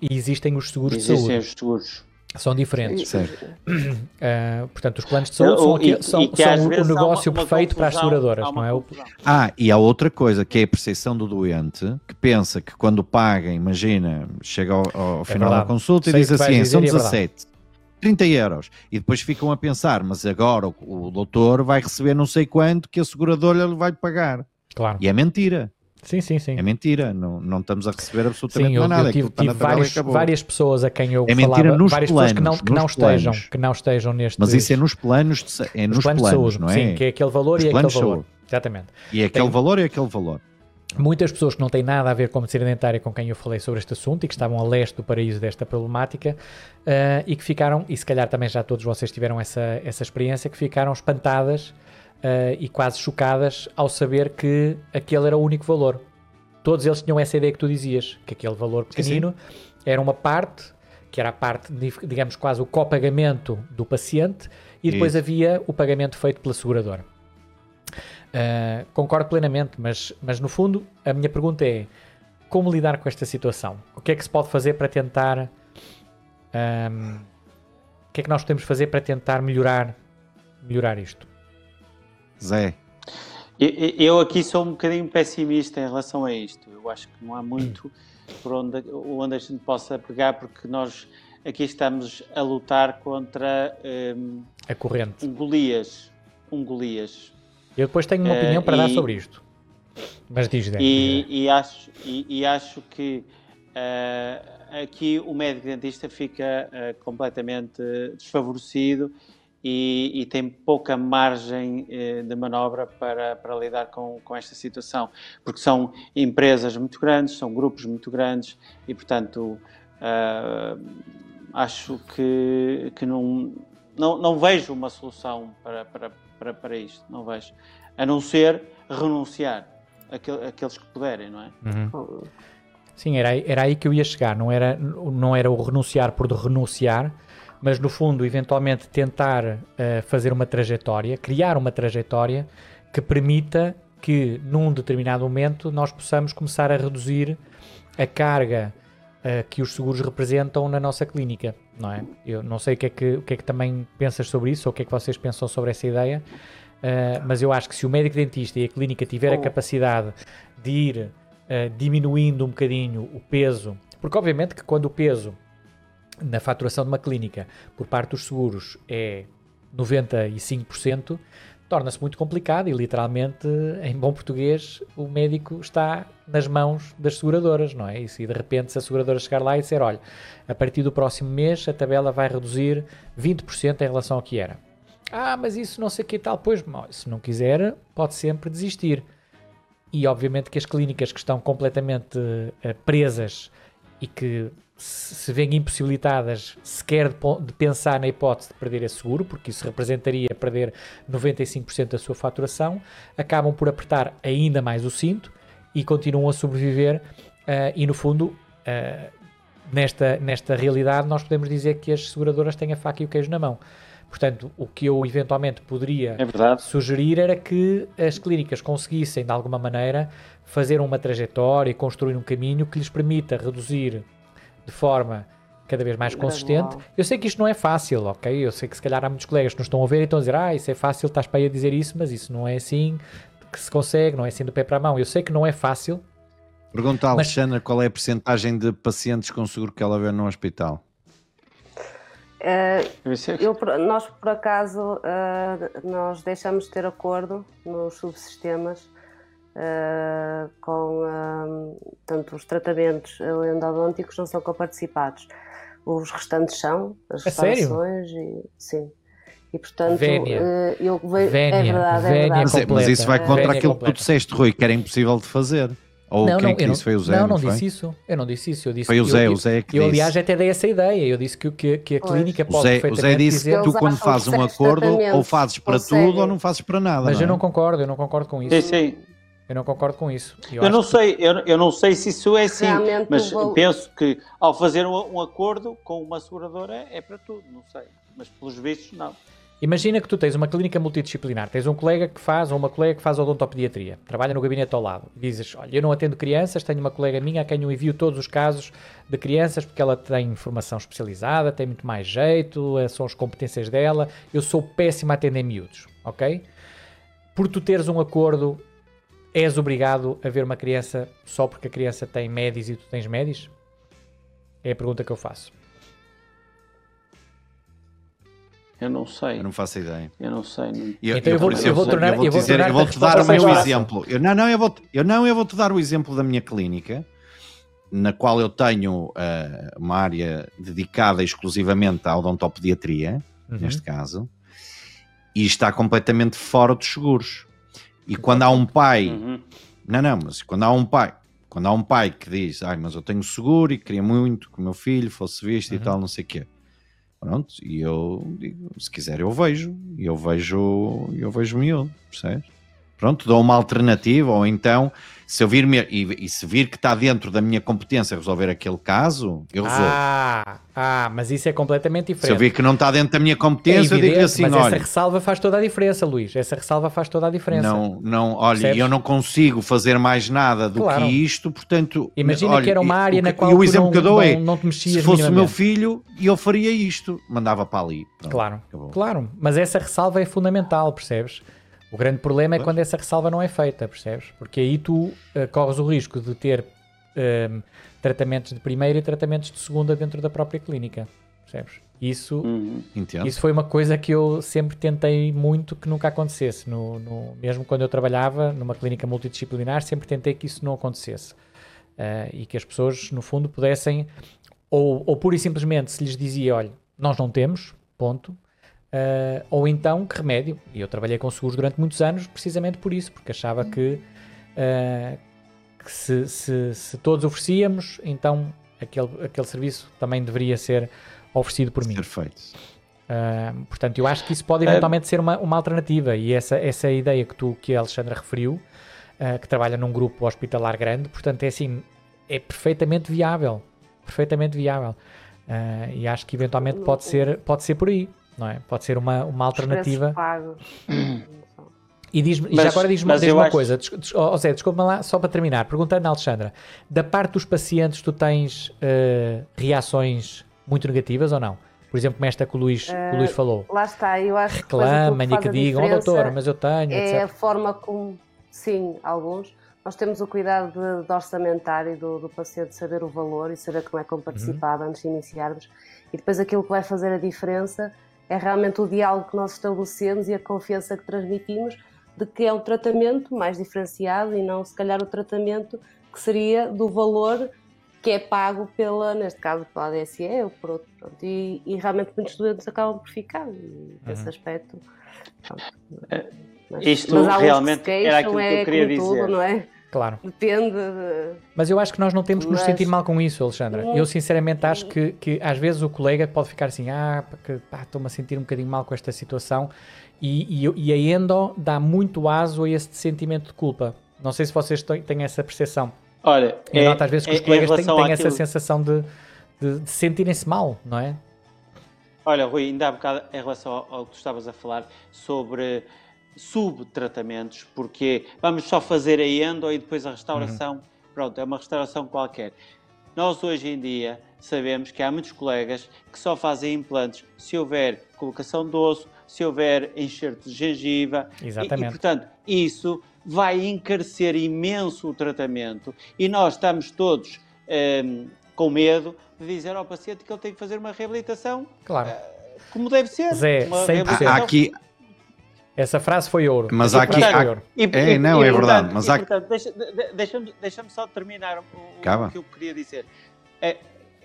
e existem os seguros de Existem saúde. os seguros. São diferentes. Certo. <clears throat> Ah, portanto, os planos de saúde são, aqui- e- são- e são o uma- negócio uma perfeito para as seguradoras, uma não é? O-. Ah, e há outra coisa que é a percepção do doente que pensa que quando paga, imagina, chega ao, ao final da consulta Sei e o diz assim: dizer são e é verdade. 17, 30 euros. E depois ficam a pensar, mas agora o, o doutor vai receber não sei quanto que a seguradora lhe vai pagar. Claro. E é mentira, Sim, sim, sim. é mentira. Não, não estamos a receber absolutamente Sim, eu, nada. eu tive, tive vários, várias pessoas a quem eu É mentira falava, nos várias pessoas que não, planos, que não nos estejam, planos. que não estejam neste Mas isso é nos planos, de, é nos, planos, planos, de saúde, não é? sim, que é aquele valor Os e aquele planos de valor. Exatamente. E é aquele Tem- valor e aquele valor. muitas pessoas que não têm nada a ver com a medicina dentária com quem eu falei sobre este assunto e que estavam a leste do paraíso desta problemática uh, e que ficaram, e se calhar também já todos vocês tiveram essa, essa experiência, que ficaram espantadas uh, e quase chocadas ao saber que aquele era o único valor. Todos eles tinham essa ideia que tu dizias, que aquele valor pequenino sim, sim. era uma parte, que era a parte, digamos, quase o copagamento do paciente, e depois Isso. havia o pagamento feito pela seguradora. Uh, concordo plenamente, mas, mas no fundo a minha pergunta é como lidar com esta situação? O que é que se pode fazer para tentar um, o que é que nós podemos fazer para tentar melhorar melhorar isto? Zé. Eu, aqui sou um bocadinho pessimista em relação a isto. Eu acho que não há muito por onde, onde a gente possa pegar, porque nós aqui estamos a lutar contra um, a corrente. Um Golias. Um Golias. Eu depois tenho uma opinião uh, para e, dar sobre isto. Mas diz, Dé. E, e, acho, e, e acho que uh, aqui o médico dentista fica uh, completamente desfavorecido e, e, tem pouca margem de manobra para, para lidar com, com esta situação, porque são empresas muito grandes, são grupos muito grandes e, portanto, acho que, que não, não, não vejo uma solução para, para, para, para isto, não vejo. A não ser renunciar, aquel, aqueles que puderem, não é? Uhum. Sim, era, era aí que eu ia chegar, não era, não era o renunciar por renunciar, mas no fundo, eventualmente tentar uh, fazer uma trajetória, criar uma trajetória que permita que num determinado momento nós possamos começar a reduzir a carga uh, que os seguros representam na nossa clínica, não é? Eu não sei o que é que, o que, é que também pensas sobre isso ou o que é que vocês pensam sobre essa ideia, uh, mas eu acho que se o médico dentista e a clínica tiver oh. a capacidade de ir uh, diminuindo um bocadinho o peso, porque obviamente que quando o peso na faturação de uma clínica por parte dos seguros é 95%, torna-se muito complicado e literalmente, em bom português, o médico está nas mãos das seguradoras, não é? E de repente se a seguradora chegar lá e disser, olha, a partir do próximo mês a tabela vai reduzir 20% em relação ao que era. Ah, mas isso não sei o que tal, pois, se não quiser, pode sempre desistir. E obviamente que as clínicas que estão completamente uh, presas e que se veem impossibilitadas sequer de, de, pensar na hipótese de perder esse seguro, porque isso representaria perder 95% da sua faturação, acabam por apertar ainda mais o cinto e continuam a sobreviver. Uh, e no fundo, uh, nesta, nesta realidade, nós podemos dizer que as seguradoras têm a faca e o queijo na mão. Portanto, o que eu eventualmente poderia é sugerir era que as clínicas conseguissem, de alguma maneira, fazer uma trajetória e construir um caminho que lhes permita reduzir de forma cada vez mais consistente. Eu sei que isto não é fácil, ok? Eu sei que se calhar há muitos colegas que nos estão a ver e estão a dizer, ah, isso é fácil, estás para aí a dizer isso, mas isso não é assim que se consegue, não é assim do pé para a mão. Eu sei que não é fácil. Pergunta à Alexandra mas... qual é a porcentagem de pacientes com seguro que ela vê no hospital. Uh, eu, nós, por acaso, uh, nós deixamos de ter acordo nos subsistemas uh, com uh, tanto os tratamentos endodônticos não são coparticipados. Os restantes são, as restaurações e sim. E portanto, Vénia. Uh, eu vejo. Vénia. É verdade, é verdade. Mas, mas, isso vai contra Vénia aquilo completa. que tu disseste, Rui, que era impossível de fazer. Ou não, quem não, é que disse? Foi o Zé? Não, não, não disse isso. Eu não disse isso. Eu disse foi o Zé, eu, o Zé que eu, disse. aliás, até dei essa ideia. Eu disse que, que, que a clínica pois. pode o Zé, o Zé disse que tu, quando fazes um acordo, ou fazes para tudo ou não fazes para nada. Mas não eu é? não concordo, eu não concordo com isso. Sim, sim. Eu não concordo com isso. Eu, eu não sei, eu, eu, não sei se isso é assim, Realmente mas vou... penso que ao fazer um, um, acordo com uma seguradora é para tudo, não sei. Mas pelos vistos, não. Imagina que tu tens uma clínica multidisciplinar, tens um colega que faz ou uma colega que faz odontopediatria, trabalha no gabinete ao lado, dizes, olha, eu não atendo crianças, tenho uma colega minha a quem eu envio todos os casos de crianças porque ela tem formação especializada, tem muito mais jeito, eh, são as competências dela, eu sou péssimo a atender miúdos, ok? Por tu teres um acordo, és obrigado a ver uma criança só porque a criança tem médios e tu tens médios? É a pergunta que eu faço. Eu não sei. Eu não faço ideia. Eu não sei. Não... Eu, então eu, vou, eu vou tornar, eu vou, dizer, eu vou te dar o meu exemplo. Eu, não, não, eu vou, eu não, eu vou te dar o exemplo da minha clínica, na qual eu tenho uh, uma área dedicada exclusivamente à odontopediatria, uhum. neste caso, e está completamente fora dos seguros. E quando há um pai uhum. Não, não, mas quando há um pai, quando há um pai que diz, ai, mas eu tenho seguro e queria muito que o meu filho fosse visto Uhum. e tal, não sei o quê. Pronto, e eu digo, se quiser eu vejo, e eu vejo, eu vejo miúdo, percebes? Pronto, dou uma alternativa, ou então, se eu vir e, e se vir que está dentro da minha competência resolver aquele caso, eu resolvo. Ah, ah, mas isso é completamente se eu diferente. vir que não está dentro da minha É competência, eu digo evidente, assim, mas essa olha, ressalva faz toda a diferença, Luís. Essa ressalva faz toda a diferença. não, não, olha, Percebes? eu não consigo fazer mais nada do Claro. que isto, portanto, Imagina olha, que era uma área o na que- qual e o exemplo não, que eu dou não, é, não te mexias se fosse o meu filho, eu faria isto, mandava para ali. Pronto, Claro, acabou. claro. Mas essa ressalva é fundamental, percebes? O grande problema é quando essa ressalva não é feita, percebes? Porque aí tu eh, corres o risco de ter ehm, tratamentos de primeira e tratamentos de segunda dentro da própria clínica, percebes? Isso, Uhum. Entendo. isso foi uma coisa que eu sempre tentei muito que nunca acontecesse. No, no- mesmo quando eu trabalhava numa clínica multidisciplinar, sempre tentei que isso não acontecesse. Eh, e que as pessoas, no fundo, pudessem, ou, ou pura e simplesmente se lhes dizia: olha, nós não temos, ponto. Eh, ou então, que remédio? E eu trabalhei com seguros durante muitos anos precisamente por isso, porque achava que, eh, que se, se- se todos oferecíamos, então aquele, aquele serviço também deveria ser oferecido por mim. Ser feito. Uh, portanto, eu acho que isso pode eventualmente ser uma, uma alternativa e essa, essa ideia que, tu, que a Alexandra referiu, uh, que trabalha num grupo hospitalar grande, portanto, é assim, é perfeitamente viável, perfeitamente viável. Uh, e acho que eventualmente pode ser, pode ser por aí, não é? Pode ser uma, uma alternativa. E, diz e Mas- já agora diz-me diz uma acho- coisa, des, des, oh, Zé, desculpa lá, só para terminar, perguntando à Alexandra, da parte dos pacientes tu tens uh, reações muito negativas ou não? Por exemplo, como esta que o Luís, que o Luís falou. Lá está, eu acho que depois aquilo reclamem e que a digam, oh doutora, mas eu tenho, é a etc. forma como, sim, alguns, nós temos o cuidado de, de orçamentar e do, do paciente saber o valor e saber como é que vão participar antes de iniciarmos. E depois aquilo que vai fazer a diferença é realmente o diálogo que nós estabelecemos e a confiança que transmitimos de que é um tratamento mais diferenciado e não, se calhar, o tratamento que seria do valor que é pago pela, neste caso, pela ADSE ou por outro. Pronto. E, e realmente muitos estudantes acabam por ficar e nesse aspecto. pronto. Mas- Isto mas há uns que se realmente queixam, era aquilo que é eu queria como tudo, dizer. não é? Claro. Depende. de- Mas eu acho que nós não temos que nos Mas- sentir mal com isso, Alexandra. Eu sinceramente acho que, que às vezes o colega pode ficar assim, ah, estou-me a sentir um bocadinho mal com esta situação e, e, e a endo dá muito aso a esse sentimento de culpa. Não sei se vocês têm essa percepção. Olha, Eu é- noto às vezes que é- os colegas têm, têm essa sensação de, de, de sentirem-se mal, não é? Olha, Rui, ainda há bocado em relação ao, ao que tu estavas a falar sobre subtratamentos, porque vamos só fazer a endo e depois a restauração, pronto, é uma restauração qualquer. Nós hoje em dia sabemos que há muitos colegas que só fazem implantes se houver colocação de osso, se houver enxerto de gengiva. E- E, Exatamente. portanto, isso vai encarecer imenso o tratamento e nós estamos todos ehm, com medo de dizer ao paciente que ele tem que fazer uma reabilitação Claro. como deve ser. Zé, uma 100%. reabilitação. Há aqui, Essa frase foi ouro. Mas há aqui- há- ouro. E- É, e- não, e, é verdade, portanto- mas e, há- portanto, deixa- de- de- deixa-me deixa-me só terminar o, o que eu queria dizer. É,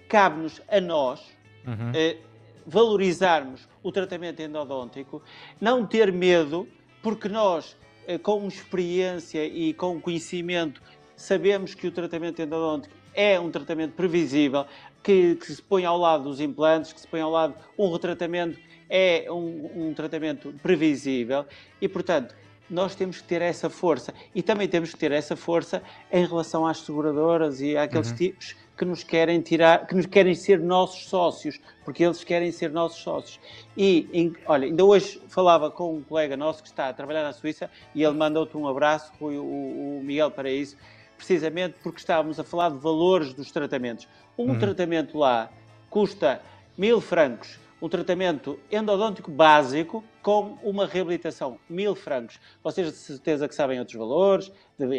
Cabe-nos a nós Uhum. eh, valorizarmos o tratamento endodôntico, não ter medo, porque nós, eh, com experiência e com conhecimento, sabemos que o tratamento endodôntico é um tratamento previsível, que, que se põe ao lado dos implantes, que se põe ao lado um retratamento, é um, um tratamento previsível e, portanto, nós temos que ter essa força e também temos que ter essa força em relação às seguradoras e àqueles tipos que nos querem tirar, que nos querem ser nossos sócios, porque eles querem ser nossos sócios. E, em- olha, ainda hoje falava com um colega nosso que está a trabalhar na Suíça e ele mandou-te um abraço, Rui, o, o Miguel, para isso, precisamente porque estávamos a falar de valores dos tratamentos. Um tratamento lá custa mil francos, um tratamento endodôntico básico com uma reabilitação, mil francos. Vocês de certeza que sabem outros valores,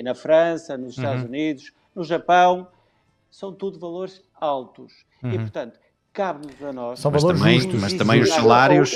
na França, nos Estados Unidos, no Japão, são tudo valores altos. E, portanto, cabe-nos a nós... São mas valores também, justos. mas também os salários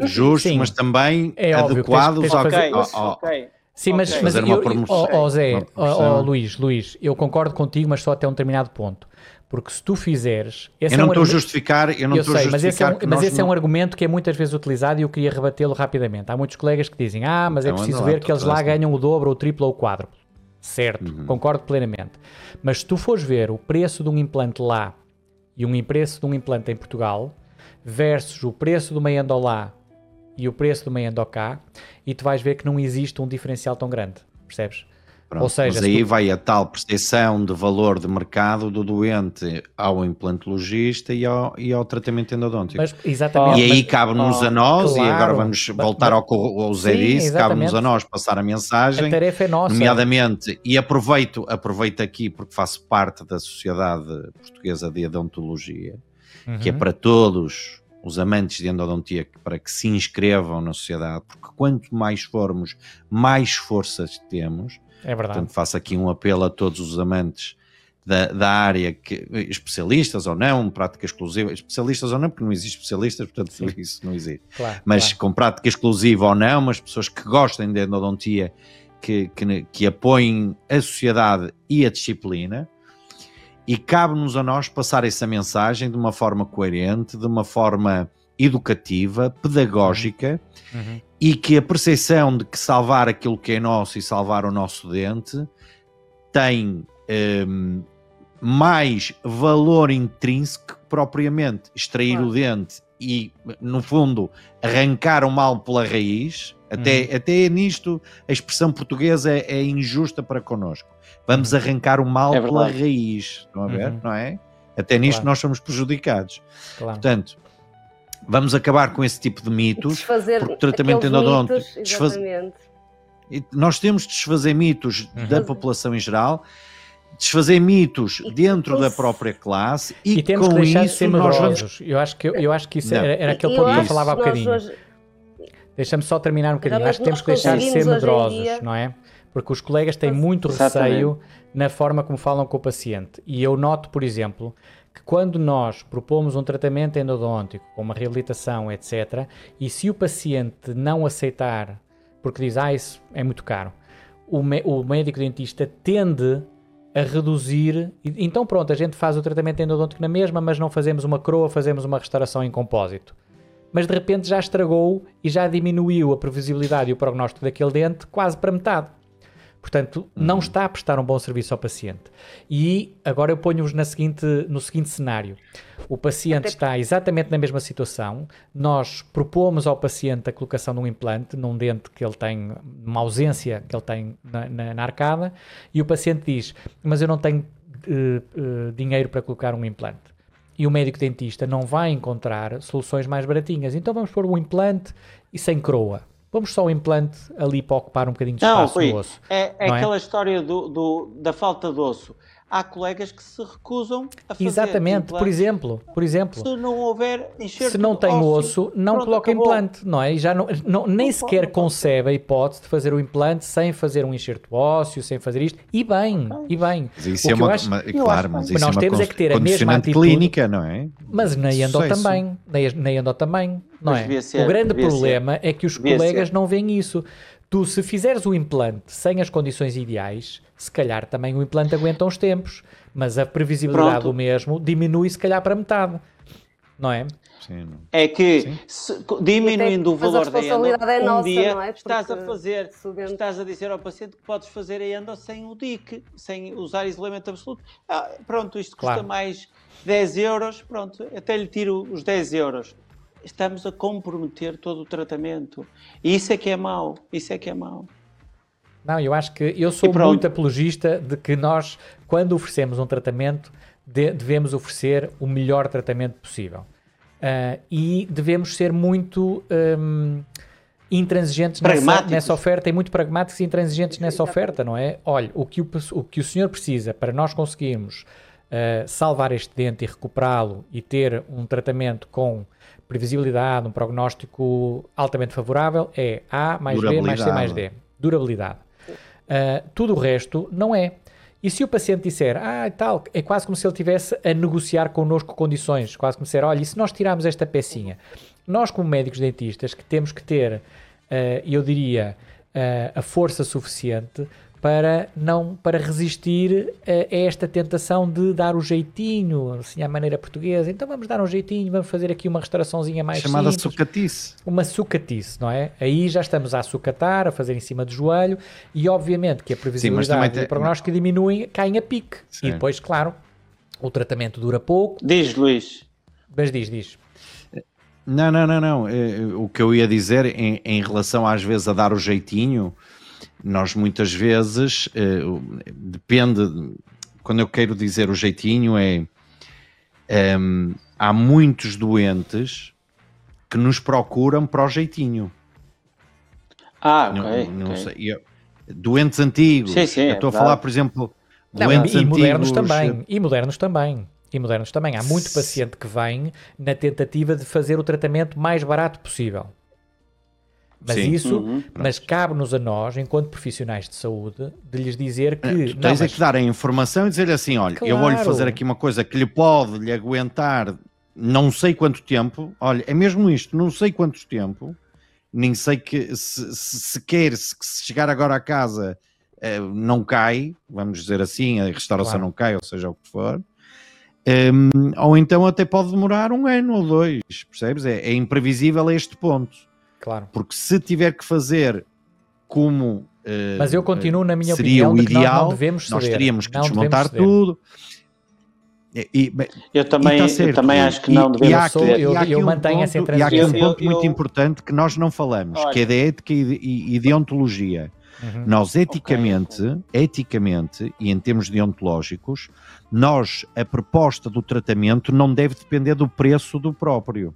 justos, Sim. mas também É óbvio adequados ao, ao- ao- ok. Sim, mas, Ok. mas eu, promoção. ó, ó, Zé, Uma ó, promoção. ó, Luís, Luís, eu concordo contigo, mas só até um determinado ponto. Porque se tu fizeres. Eu é não um estou a justificar, eu não eu estou a sei, mas esse, é justificar um, mas esse é um não- argumento que é muitas vezes utilizado e eu queria rebatê-lo rapidamente. Há muitos colegas que dizem: Ah, mas é Então, anda preciso lá, ver que eles lá essa- ganham o dobro, o triplo ou o quádruplo. Certo, uhum. concordo plenamente. Mas se tu fores ver o preço de um implante lá e um preço de um implante em Portugal versus o preço de uma endo lá e o preço de uma endo cá, e tu vais ver que não existe um diferencial tão grande, percebes? Pronto, Ou seja, mas aí tu... vai a tal percepção de valor de mercado do doente ao implantologista e ao, e ao tratamento endodôntico. Mas, exatamente. E aí cabe-nos oh, a nós, claro, e agora vamos voltar ao que o Zé disse, cabe-nos a nós passar a mensagem. A tarefa é nossa. Nomeadamente, e aproveito, aproveito aqui porque faço parte da Sociedade Portuguesa de Odontologia, uhum. que é para todos os amantes de endodontia para que se inscrevam na sociedade, porque quanto mais formos, mais forças temos é verdade. Portanto, faço aqui um apelo a todos os amantes da, da área, que, especialistas ou não, prática exclusiva, especialistas ou não, porque não existe especialistas, portanto Sim. isso não existe. Claro, mas claro. com prática exclusiva ou não, mas pessoas que gostem de endodontia, que, que, que apoiem a sociedade e a disciplina, e cabe-nos a nós passar essa mensagem de uma forma coerente, de uma forma educativa, pedagógica, uhum. uhum e que a percepção de que salvar aquilo que é nosso e salvar o nosso dente tem um, mais valor intrínseco que propriamente extrair claro. o dente e, no fundo, arrancar o mal pela raiz. Até, uhum. até nisto a expressão portuguesa é, é injusta para connosco. Vamos uhum. arrancar o mal é pela raiz, estão a ver? Uhum. Não é? Até nisto claro. nós somos prejudicados. Claro. Portanto, Vamos acabar com esse tipo de mitos. Desfazer porque o tratamento endodôntico. Desfaz... Nós temos de desfazer mitos uhum. da população em geral, desfazer mitos e dentro da própria classe e, e temos com que deixar isso de ser nós vamos... Eu acho que, eu acho que isso era, era aquele ponto que eu falava há bocadinho. Hoje... Deixa-me só terminar um bocadinho. Acho que temos que deixar de ser medrosos, dia... não é? Porque os colegas têm muito Exatamente. receio na forma como falam com o paciente. E eu noto, por exemplo, que quando nós propomos um tratamento endodôntico, com uma reabilitação, etc., e se o paciente não aceitar, porque diz, ah, isso é muito caro, o, o médico dentista tende a reduzir. Então, pronto, a gente faz o tratamento endodôntico na mesma, mas não fazemos uma coroa, fazemos uma restauração em compósito. Mas de repente já estragou e já diminuiu a previsibilidade e o prognóstico daquele dente quase para metade. Portanto, não uhum. está a prestar um bom serviço ao paciente. E agora eu ponho-vos seguinte, no seguinte cenário. O paciente está exatamente na mesma situação, nós propomos ao paciente a colocação de um implante num dente que ele tem, uma ausência que ele tem na, na, na arcada, e o paciente diz, mas eu não tenho uh, uh, dinheiro para colocar um implante. E o médico dentista não vai encontrar soluções mais baratinhas. Então vamos pôr um implante e sem croa Vamos só o implante ali para ocupar um bocadinho de espaço não, no osso. É, é aquela história do, do, da falta de osso há colegas que se recusam a fazer Exatamente, por exemplo, por exemplo. Se não houver enxerto Se não tem osso, não pronto, coloca acabou. implante, não é? E já não, não nem não sequer pode, concebe a hipótese de fazer o implante sem fazer um enxerto ósseo, sem fazer isto. E bem, okay. e bem. Mas isso é uma, acho, uma, claro, mas isso nós é temos é que ter a mesma atitude. clínica, não é? Mas na endo também, na endo também, não mas é? Ser, o grande problema ser. é que os colegas ser. não veem isso. Tu, se fizeres o implante sem as condições ideais, se calhar também o implante aguenta uns tempos, mas a previsibilidade Pronto. do mesmo diminui se calhar para metade, não é? Sim, não. É que se, diminuindo o valor da endo, é um dia é? estás a fazer, estás a dizer ao paciente que podes fazer a endo sem o DIC, sem usar isolamento absoluto. Ah, pronto, isto custa claro. mais 10 euros, pronto, até lhe tiro os 10 euros estamos a comprometer todo o tratamento. E isso é que é mau. Isso é que é mau. Não, eu acho que eu sou muito apologista de que nós, quando oferecemos um tratamento, de, devemos oferecer o melhor tratamento possível. Uh, e devemos ser muito um, intransigentes nessa, nessa, oferta e muito pragmáticos e intransigentes nessa oferta, não é? Olha, o que o, o, que o senhor precisa para nós conseguirmos uh, salvar este dente e recuperá-lo e ter um tratamento com previsibilidade, um prognóstico altamente favorável é A mais B mais C mais D. Durabilidade. Uh, tudo o resto não é. E se o paciente disser, ah, tal, é quase como se ele estivesse a negociar connosco condições, quase como se disser, olha, e se nós tirarmos esta pecinha? Nós, como médicos dentistas, que temos que ter, uh, eu diria, uh, a força suficiente para não para resistir a, a esta tentação de dar o jeitinho, assim à maneira portuguesa. Então vamos dar um jeitinho, vamos fazer aqui uma restauraçãozinha mais Chamada simples. sucatice. Uma sucatice, não é? Aí já estamos a sucatar, a fazer em cima do joelho e obviamente que a previsibilidade também e tem- o prognóstico diminuem, caem a pique. E Certo. depois, claro, o tratamento dura pouco, Diz, Luís. mas diz, diz. Não, não, não, não. Eh, O que eu ia dizer em, em relação às vezes a dar o jeitinho, nós muitas vezes eh, depende. Quando eu quero dizer o jeitinho é ehm, há muitos doentes que nos procuram para o jeitinho. Ah, Não- ok. não ok. sei, eu- doentes antigos. Sim, sim, eu é estou a falar, por exemplo, Não, doentes e modernos antigos, eh, também. E modernos também. E modernos também. Há muito paciente que vem na tentativa de fazer o tratamento mais barato possível. Mas Sim. isso, Uhum. mas cabe-nos a nós, enquanto profissionais de saúde, de lhes dizer que Tu não, tens é mas- que dar a informação e dizer assim: olha, eu vou-lhe Claro. fazer aqui uma coisa que lhe pode lhe aguentar não sei quanto tempo. Olha, é mesmo isto, não sei quanto tempo, nem sei que se, se, se quer, se, se chegar agora a casa eh, não cai, vamos dizer assim, a restauração Claro. não cai, ou seja, o que for. Hum, ou então até pode demorar um ano ou dois, percebes? É, é imprevisível a este ponto, claro. porque se tiver que fazer como eh, Mas eu continuo na minha seria opinião o de que nós ideal, não devemos nós ceder. teríamos que desmontar tudo. E, e, Eu também, e tá eu também acho que não e devemos eu- e eu um mantenho essa ponto- E há aqui um ponto Eu- muito eu- importante que nós não falamos, Olha. que é da ética e, de- e- e deontologia. Uhum. Nós eticamente, eticamente e em termos deontológicos, nós a proposta do tratamento não deve depender do preço do próprio.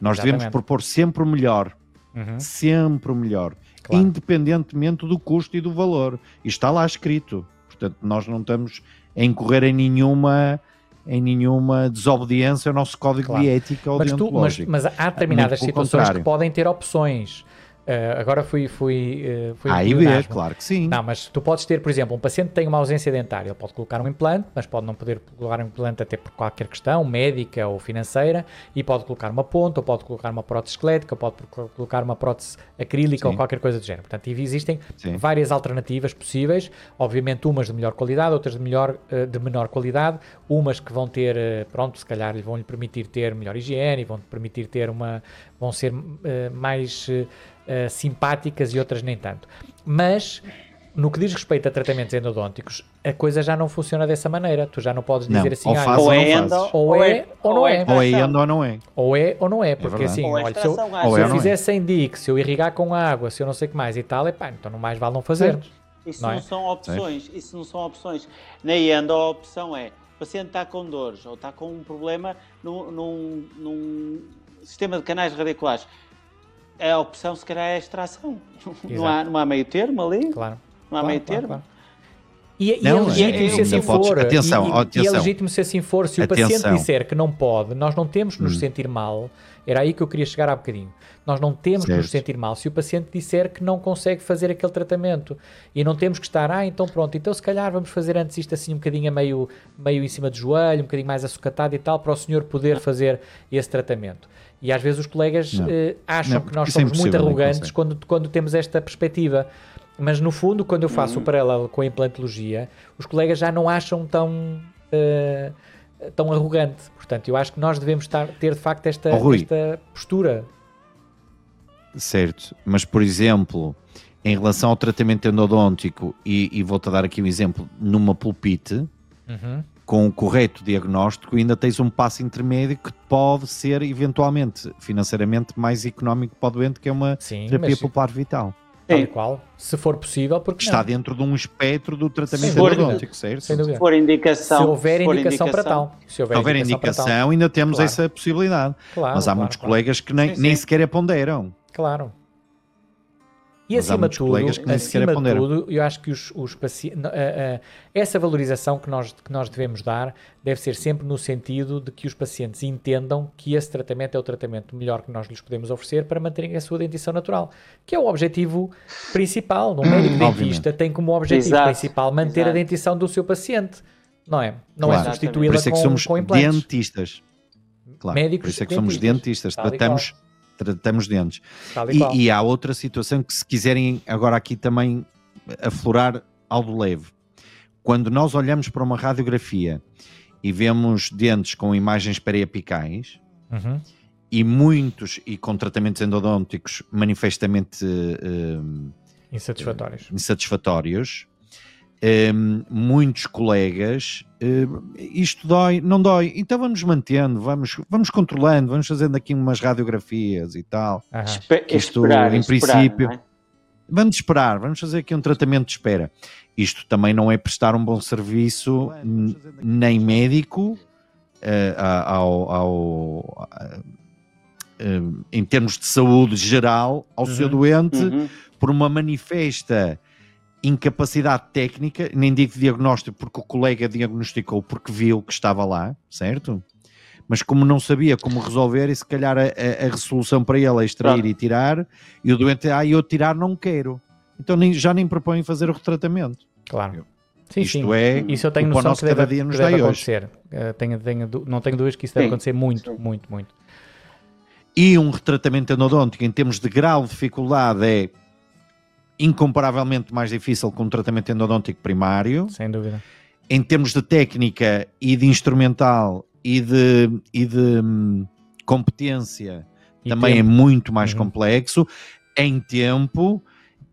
Nós devemos Exatamente. propor sempre o melhor, Uhum. sempre o melhor, Claro. independentemente do custo e do valor. E está lá escrito. Portanto, nós não estamos a incorrer em nenhuma em nenhuma desobediência ao nosso código Claro. de ética ou Mas, tu- mas, mas há determinadas situações que contrário. podem ter opções. Uh, agora fui, fui, uh, fui A um B, pleonasmo. claro que sim. Não, mas tu podes ter, por exemplo, um paciente que tem uma ausência dentária, ele pode colocar um implante, mas pode não poder colocar um implante até por qualquer questão médica ou financeira, e pode colocar uma ponta, ou pode colocar uma prótese esquelética, ou pode colo- colocar uma prótese acrílica ou Sim. qualquer coisa do género. Portanto, existem Sim. várias alternativas possíveis, obviamente umas de melhor qualidade, outras de, melhor, eh, de menor qualidade, umas que vão ter, pronto, se calhar vão lhe permitir ter melhor higiene, vão permitir ter uma, vão ser eh, mais eh, simpáticas e outras nem tanto. Mas no que diz respeito a tratamentos endodônticos, a coisa já não funciona dessa maneira. Tu já não podes Não, dizer assim, ou faz Ou ou é não endo. Ou é ou não é. Ou é endo ou não é. ou é ou não é, porque verdade. assim, é olha, se eu, se é eu não é. fizer sem dique, se eu irrigar com água, se eu não sei o que mais e tal, epá, então não mais vale não fazer. Certo. Isso não não, é? são opções. Isso não são opções. Na endo a opção é o paciente está com dores ou está com um problema num, num- num sistema de canais radiculares. A opção se calhar é a extração. <laughs> Não há, não há meio termo ali? Claro. Não há Claro, meio claro, termo? claro. E, e Não, é legítimo é- se assim podes- for. atenção, e, e- e é atenção. legítimo se assim for. Se o Atenção. paciente disser que não pode, nós não temos que nos Hum. sentir mal. Era aí que eu queria chegar há bocadinho. Nós não temos que nos Certo. sentir mal se o paciente disser que não consegue fazer aquele tratamento. E não temos que estar, ah, então pronto, então se calhar vamos fazer antes isto assim um bocadinho meio, meio em cima do joelho, um bocadinho mais açucatado e tal, para o senhor poder fazer esse tratamento. E às vezes os colegas eh, acham Não, que nós é somos muito impossível, nem arrogantes quando, quando temos esta perspectiva. Mas no fundo, quando eu faço o paralelo com a implantologia, os colegas já não acham tão, eh, tão arrogante. Portanto, eu acho que nós devemos estar, ter de facto esta, Oh, Rui. esta postura. Certo, mas por exemplo, em relação ao tratamento endodôntico, e, e vou-te dar aqui um exemplo, numa pulpite, Uhum. Com o correto diagnóstico, ainda tens um passo intermédio que pode ser eventualmente financeiramente mais económico para o doente, que é uma Sim, terapia mas pulpar vital. tal Sim. qual, se for possível, porque Está não? dentro de um espectro do tratamento dúvida. endodôntico, certo? Sem Se for indicação. Se houver se for indicação, para tal. Se houver, Se houver indicação, indicação, ainda temos Claro. essa possibilidade. Claro, mas há claro, muitos claro. colegas que nem, Sim, nem sim. sequer a ponderam. Claro. E Mas há acima de tudo, acima de tudo, eu acho que os, os pacientes, essa valorização que nós, que nós devemos dar deve ser sempre no sentido de que os pacientes entendam que esse tratamento é o tratamento melhor que nós lhes podemos oferecer para manterem a sua dentição natural, que é o objetivo principal. Um <clears throat> médico Obviamente. dentista tem como objetivo Exato, principal manter a exato. dentição do seu paciente, não é? Não Claro. é Por substituí-la isso é que com, somos com implantes. dentistas. Claro, Médicos por isso é que somos dentistas, dentistas, tal tratamos, tratamos dentes. E E, há outra situação que se quiserem agora aqui também aflorar algo leve. Quando nós olhamos para uma radiografia e vemos dentes com imagens periapicais Uhum. e muitos, e com tratamentos endodônticos manifestamente eh, Insatisfatórios. insatisfatórios, eh, muitos colegas, eh, isto dói, não dói, então vamos mantendo, vamos, vamos controlando, vamos fazendo aqui umas radiografias e tal. Que isto, esperar, em esperar, princípio, é? Vamos esperar, vamos fazer aqui um tratamento de espera. Isto também não é prestar um bom serviço, nem médico, a- ao, ao- a- eh, em termos de saúde geral, ao seu Uhum. doente, Uhum. por uma manifesta incapacidade técnica, nem digo diagnóstico porque o colega diagnosticou porque viu que estava lá, certo? Mas como não sabia como resolver, e se calhar a, a- a resolução para ele é extrair Pronto. e tirar, e o doente, ah, eu tirar não quero. Então nem- já nem propõe fazer o retratamento. Claro. Sim, Isto sim. é Isso eu tenho noção que deve, dia que nos deve dá hoje. acontecer. Eh, tenho, tenho não tenho dúvidas que isso deve Sim, acontecer muito, sim. muito, muito. E um retratamento endodôntico em termos de grau de dificuldade é incomparavelmente mais difícil que um tratamento endodôntico primário. Sem dúvida. em termos de técnica e de instrumental e de, e de hum, competência, E também tempo. é muito mais Uhum. complexo, em tempo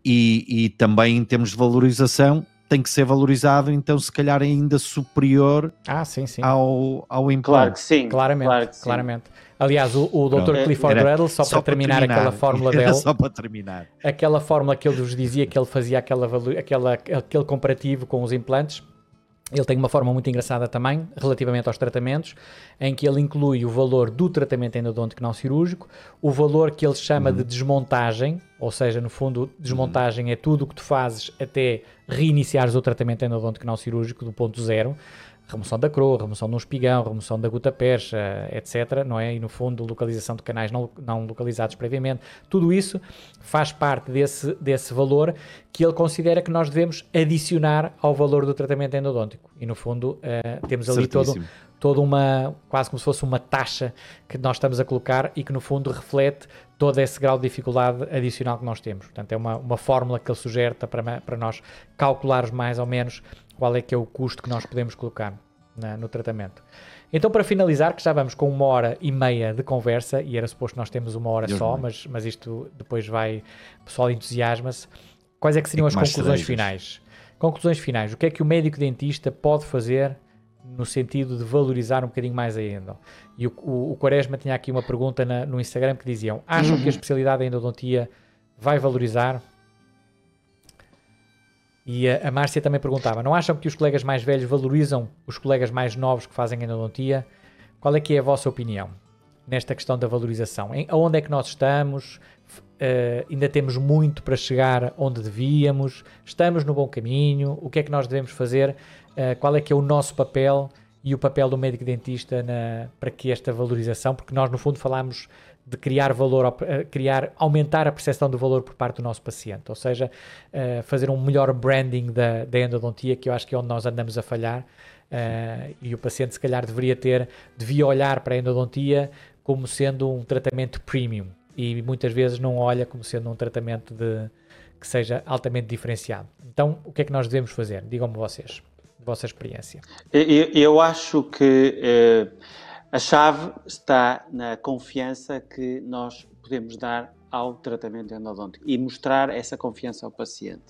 e, e também em termos de valorização, tem que ser valorizado, então, se calhar, ainda superior Ah, sim, sim. ao, ao implante. Claro que sim. Claramente, claro que sim. claramente. Aliás, o, o Dr. Pronto. Clifford Era Bradle, só, para terminar, aquela fórmula Era dele, <laughs> só para terminar. aquela fórmula que ele vos dizia que ele fazia aquela, aquela, aquele comparativo com os implantes, ele tem uma forma muito engraçada também, relativamente aos tratamentos, em que ele inclui o valor do tratamento endodôntico não cirúrgico, o valor que ele chama de desmontagem, ou seja, no fundo, desmontagem é tudo o que tu fazes até reiniciares o tratamento endodôntico não cirúrgico do ponto zero, remoção da coroa, remoção de um espigão, remoção da gota percha, etc. Não é? E no fundo, localização de canais não, não localizados previamente. Tudo isso faz parte desse, desse valor que ele considera que nós devemos adicionar ao valor do tratamento endodôntico. E no fundo, eh, temos ali todo, Certíssimo. toda uma, quase como se fosse uma taxa que nós estamos a colocar e que no fundo reflete todo esse grau de dificuldade adicional que nós temos. Portanto, é uma, uma fórmula que ele sugere para, para nós calcularmos mais ou menos qual é que é o custo que nós podemos colocar na- no tratamento. Então, para finalizar, que já vamos com uma hora e meia de conversa, e era suposto nós temos uma hora Deus só, mas, mas isto depois vai, o pessoal entusiasma-se. Quais é que seriam E as conclusões cerejas. finais? Conclusões finais. O que é que o médico dentista pode fazer no sentido de valorizar um bocadinho mais a endo? E o, o, o Quaresma tinha aqui uma pergunta na- no Instagram que diziam: acham que a especialidade da endodontia vai valorizar? E a, a Márcia também perguntava: não acham que os colegas mais velhos valorizam os colegas mais novos que fazem endodontia? Qual é que é a vossa opinião nesta questão da valorização? Em, aonde é que nós estamos? Eh, ainda temos muito para chegar onde devíamos? Estamos no bom caminho? O que é que nós devemos fazer? Eh, qual é que é o nosso papel e o papel do médico dentista na- para que esta valorização? Porque nós, no fundo, falamos de criar valor, eh, criar, aumentar a percepção do valor por parte do nosso paciente, ou seja, eh, fazer um melhor branding da, da endodontia, que eu acho que é onde nós andamos a falhar, eh, e o paciente se calhar deveria ter, devia olhar para a endodontia como sendo um tratamento premium, e muitas vezes não olha como sendo um tratamento de, que seja altamente diferenciado. Então, o que é que nós devemos fazer? Digam-me vocês, vossa experiência. Eu, eu acho que eh, a chave está na confiança que nós podemos dar ao tratamento endodôntico e mostrar essa confiança ao paciente.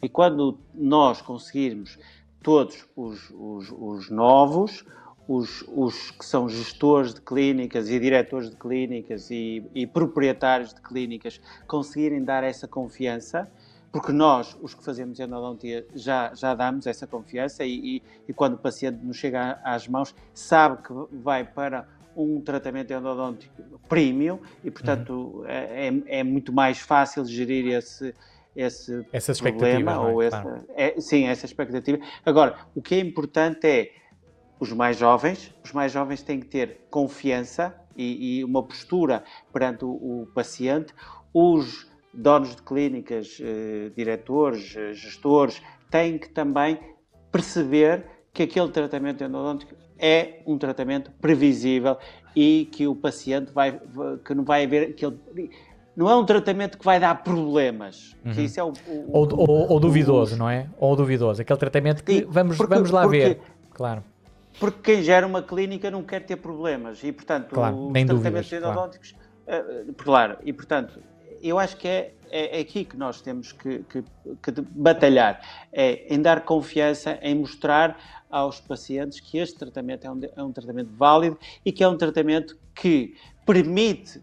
E quando nós conseguirmos todos os, os- os novos, os, os que são gestores de clínicas e diretores de clínicas e, e proprietários de clínicas conseguirem dar essa confiança, porque nós, os que fazemos endodontia, já, já damos essa confiança e, e- e quando o paciente nos chega às mãos, sabe que vai para um tratamento endodôntico premium e, portanto, é, é- é muito mais fácil gerir esse, esse Essas problema expectativas, não é? ou essa, Claro. é, sim, essa expectativa. Agora, o que é importante é os mais jovens, os mais jovens têm que ter confiança e, e uma postura perante o, o paciente. Os donos de clínicas, eh, diretores, eh, gestores, têm que também perceber que aquele tratamento endodôntico é um tratamento previsível e que o paciente vai, que não vai haver aquele não é um tratamento que vai dar problemas. Uhum. Isso é o, o- Ou, ou- ou duvidoso, o- não é? Ou duvidoso. Aquele tratamento que Sim, vamos, porque- vamos lá porque- ver. Claro. Porque quem gera uma clínica não quer ter problemas e, portanto, Claro, os tratamentos dúvidas, claro. endodônticos, eh, claro, e portanto, eu acho que é, é, é aqui que nós temos que, que- que batalhar, é em dar confiança, em mostrar aos pacientes que este tratamento é um, é um tratamento válido e que é um tratamento que permite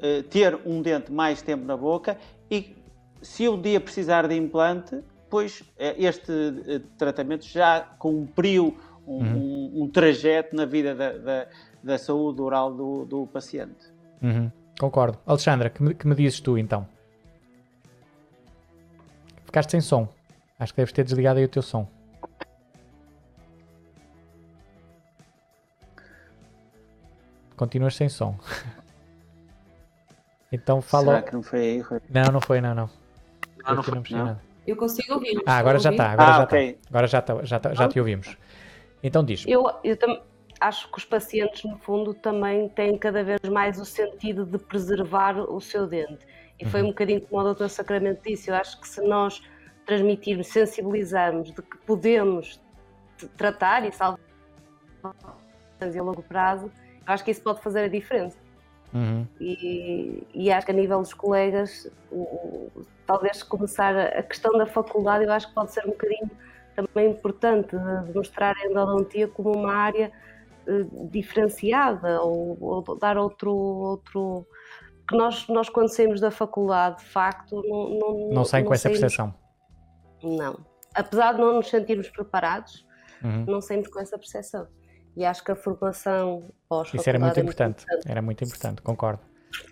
eh, ter um dente mais tempo na boca e se um dia precisar de implante, pois eh, este eh, tratamento já cumpriu um, Uhum. um- um trajeto na vida da, da- da saúde oral do, do paciente. Uhum, Concordo. Alexandra, que me, que me dizes tu então? Ficaste sem som. Acho que deves ter desligado aí o teu som. Continuas sem som. <laughs> Então fala. Será que não foi aí? Rui? Não, não foi, não, não. Ah, não foi, percebi não? nada. Eu consigo ouvir. Ah, agora já está. Agora Ah, já está. Agora já, tá, já, tá- já te ouvimos. Então diz. Eu, eu também acho que os pacientes, no fundo, também têm cada vez mais o sentido de preservar o seu dente. E foi um bocadinho como o Dr. Sacramento disse. Eu acho que se nós transmitirmos, sensibilizarmos de que podemos tratar e salvar a longo prazo, eu acho que isso pode fazer a diferença. Uhum, E, e acho que a nível dos colegas, o- talvez começar a, questão da faculdade, eu acho que pode ser um bocadinho também importante de mostrar a endodontia como uma área eh, diferenciada ou, ou dar outro outro que nós nós quando saímos da faculdade de facto não não, Não saem com essa saímos- percepção. não apesar de não nos sentirmos preparados Uhum. não saímos com essa percepção e acho que a formação pós Isso era muito é importante. Era muito importante, concordo.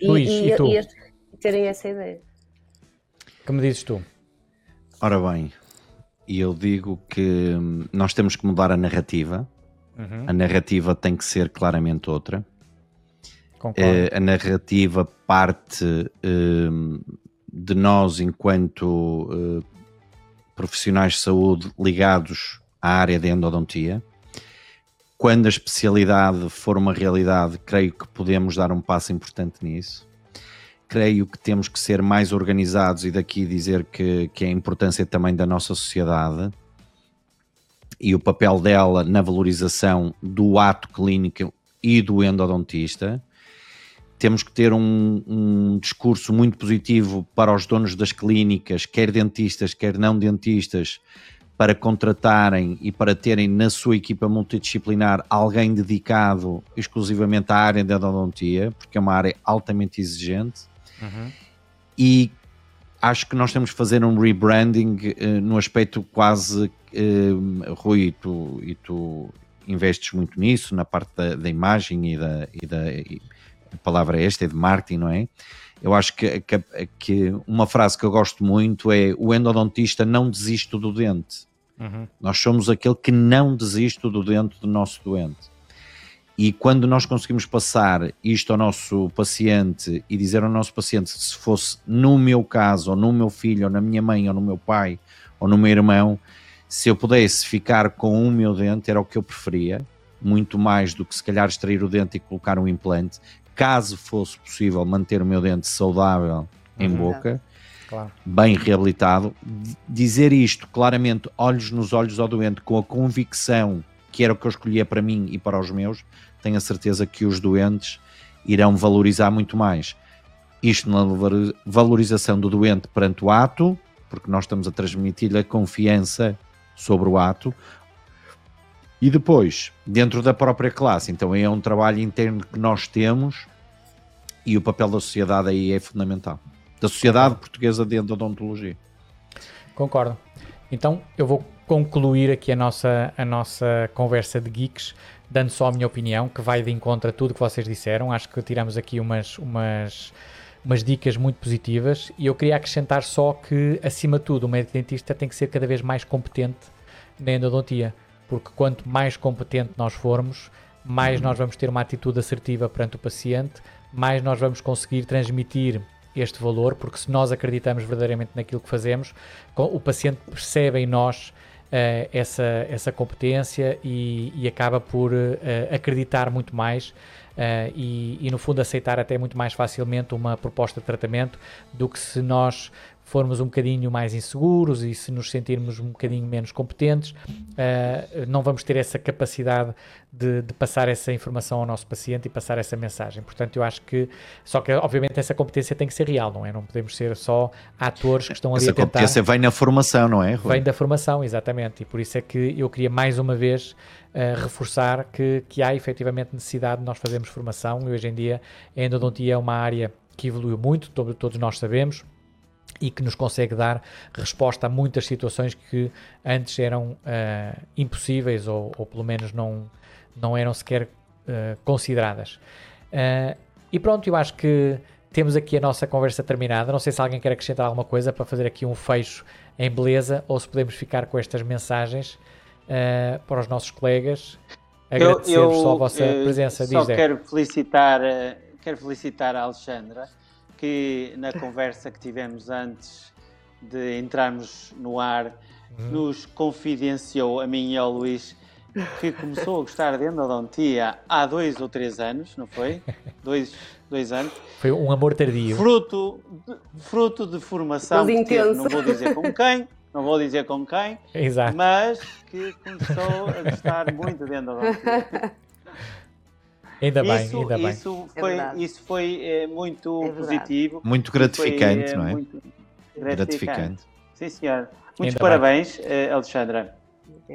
E, Luís, e, e tu? e este- terem essa ideia Que me dizes tu? Ora bem, e eu digo que hum, nós temos que mudar a narrativa. Uhum, A narrativa tem que ser claramente outra. Eh, a narrativa parte hum, de nós, enquanto eh, profissionais de saúde ligados à área de endodontia. Quando a especialidade for uma realidade, creio que podemos dar um passo importante nisso. Creio que temos que ser mais organizados e daqui dizer que, que é a importância também da nossa sociedade e o papel dela na valorização do ato clínico e do endodontista. Temos que ter um, um discurso muito positivo para os donos das clínicas, quer dentistas, quer não dentistas, para contratarem e para terem na sua equipa multidisciplinar alguém dedicado exclusivamente à área da endodontia, porque é uma área altamente exigente. Uhum. E acho que nós temos que fazer um rebranding eh, no aspecto quase. eh, Rui, e tu, e tu investes muito nisso, na parte da, da imagem e da. E da e a palavra é esta, é de marketing, não é? Eu acho que, que, que uma frase que eu gosto muito é: o endodontista não desiste do dente. Uhum. Nós somos aquele que não desiste do dente do nosso doente. E quando nós conseguimos passar isto ao nosso paciente e dizer ao nosso paciente que se fosse no meu caso, ou no meu filho, ou na minha mãe, ou no meu pai, ou no meu irmão, se eu pudesse ficar com o meu dente, era o que eu preferia, muito mais do que se calhar extrair o dente e colocar um implante, caso fosse possível manter o meu dente saudável em Uhum. boca Claro. bem reabilitado, dizer isto claramente, olhos nos olhos ao doente, com a convicção que era o que eu escolhia para mim e para os meus, tenho a certeza que os doentes irão valorizar muito mais. Isto na valor- valorização do doente perante o ato, porque nós estamos a transmitir-lhe a confiança sobre o ato, e depois, dentro da própria classe, então é um trabalho interno que nós temos e o papel da sociedade aí é fundamental. Da Sociedade Portuguesa de Odontologia. Concordo. Então eu vou concluir aqui a nossa, a nossa conversa de geeks, dando só a minha opinião, que vai de encontro a tudo que vocês disseram. Acho que tiramos aqui umas, umas, umas dicas muito positivas e eu queria acrescentar só que, acima de tudo, o médico dentista tem que ser cada vez mais competente na endodontia, porque quanto mais competente nós formos, mais nós vamos ter uma atitude assertiva perante o paciente, mais nós vamos conseguir transmitir este valor, porque se nós acreditamos verdadeiramente naquilo que fazemos, o paciente percebe em nós essa, essa competência e, e acaba por acreditar muito mais Uh, e, e, no fundo aceitar até muito mais facilmente uma proposta de tratamento do que se nós formos um bocadinho mais inseguros e se nos sentirmos um bocadinho menos competentes, uh, não vamos ter essa capacidade de, de, passar essa informação ao nosso paciente e passar essa mensagem. Portanto, eu acho que, só que obviamente essa competência tem que ser real, não é? Não podemos ser só atores que estão ali essa a tentar... Essa competência vem na formação, não é? Rui? Vem da formação, exatamente, e por isso é que eu queria mais uma vez uh, reforçar que, que há efetivamente necessidade de nós fazermos formação e hoje em dia a endodontia é uma área que evoluiu muito, todos nós sabemos, e que nos consegue dar resposta a muitas situações que antes eram uh, impossíveis ou, ou, pelo menos não, não eram sequer uh, consideradas. Uh, e pronto, eu acho que temos aqui a nossa conversa terminada. Não sei se alguém quer acrescentar alguma coisa para fazer aqui um fecho em beleza ou se podemos ficar com estas mensagens para os nossos colegas. Agradecer-vos só a vossa presença. Só quero felicitar, quero felicitar a Alexandra que na conversa que tivemos antes de entrarmos no ar, uhum. nos confidenciou a mim e ao Luís que começou a gostar de endodontia há dois ou três anos, não foi? <laughs> Dois, dois anos. Foi um amor tardio. Fruto de, fruto de formação. Que teve, não vou dizer com quem, não vou dizer com quem, Exato. mas que começou a gostar muito de endodontia. <laughs> Ainda bem, isso, ainda isso bem. Foi, é isso foi é, muito é positivo. Muito gratificante, foi, é, não é? Muito gratificante. gratificante. Sim, senhor. Muitos ainda parabéns, bem. Eh, Alexandra.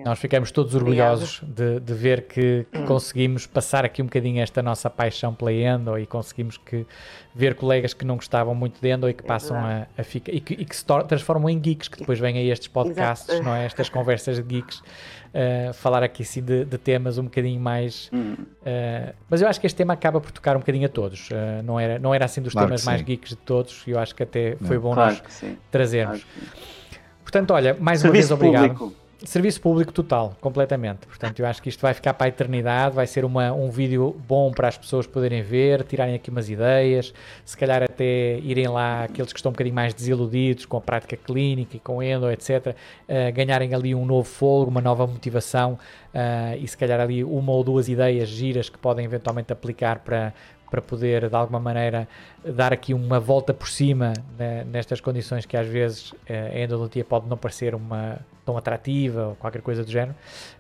Nós ficamos todos orgulhosos de, de, ver que, que, conseguimos passar aqui um bocadinho esta nossa paixão pela Endo e conseguimos que, ver colegas que não gostavam muito de Endo e que é passam a, a ficar e que, e que se transformam em geeks, que depois vêm a estes podcasts, Exato. não é? Estas conversas de geeks, uh, falar aqui sim de, de, temas um bocadinho mais. Uh, mas eu acho que este tema acaba por tocar um bocadinho a todos. Uh, não, era, não era assim dos claro temas mais geeks de todos e eu acho que até foi bom claro nós trazermos. Claro Portanto, olha, mais Serviço uma vez obrigado. Público. Serviço público total, completamente. Portanto, eu acho que isto vai ficar para a eternidade, vai ser uma, um vídeo bom para as pessoas poderem ver, tirarem aqui umas ideias, se calhar até irem lá, aqueles que estão um bocadinho mais desiludidos com a prática clínica e com endo, etc., uh, eh, ganharem ali um novo fogo, uma nova motivação uh, e se calhar ali uma ou duas ideias giras que podem eventualmente aplicar para, para poder de alguma maneira dar aqui uma volta por cima né, nestas condições que às vezes eh, a endodontia pode não parecer uma tão atrativa ou qualquer coisa do género,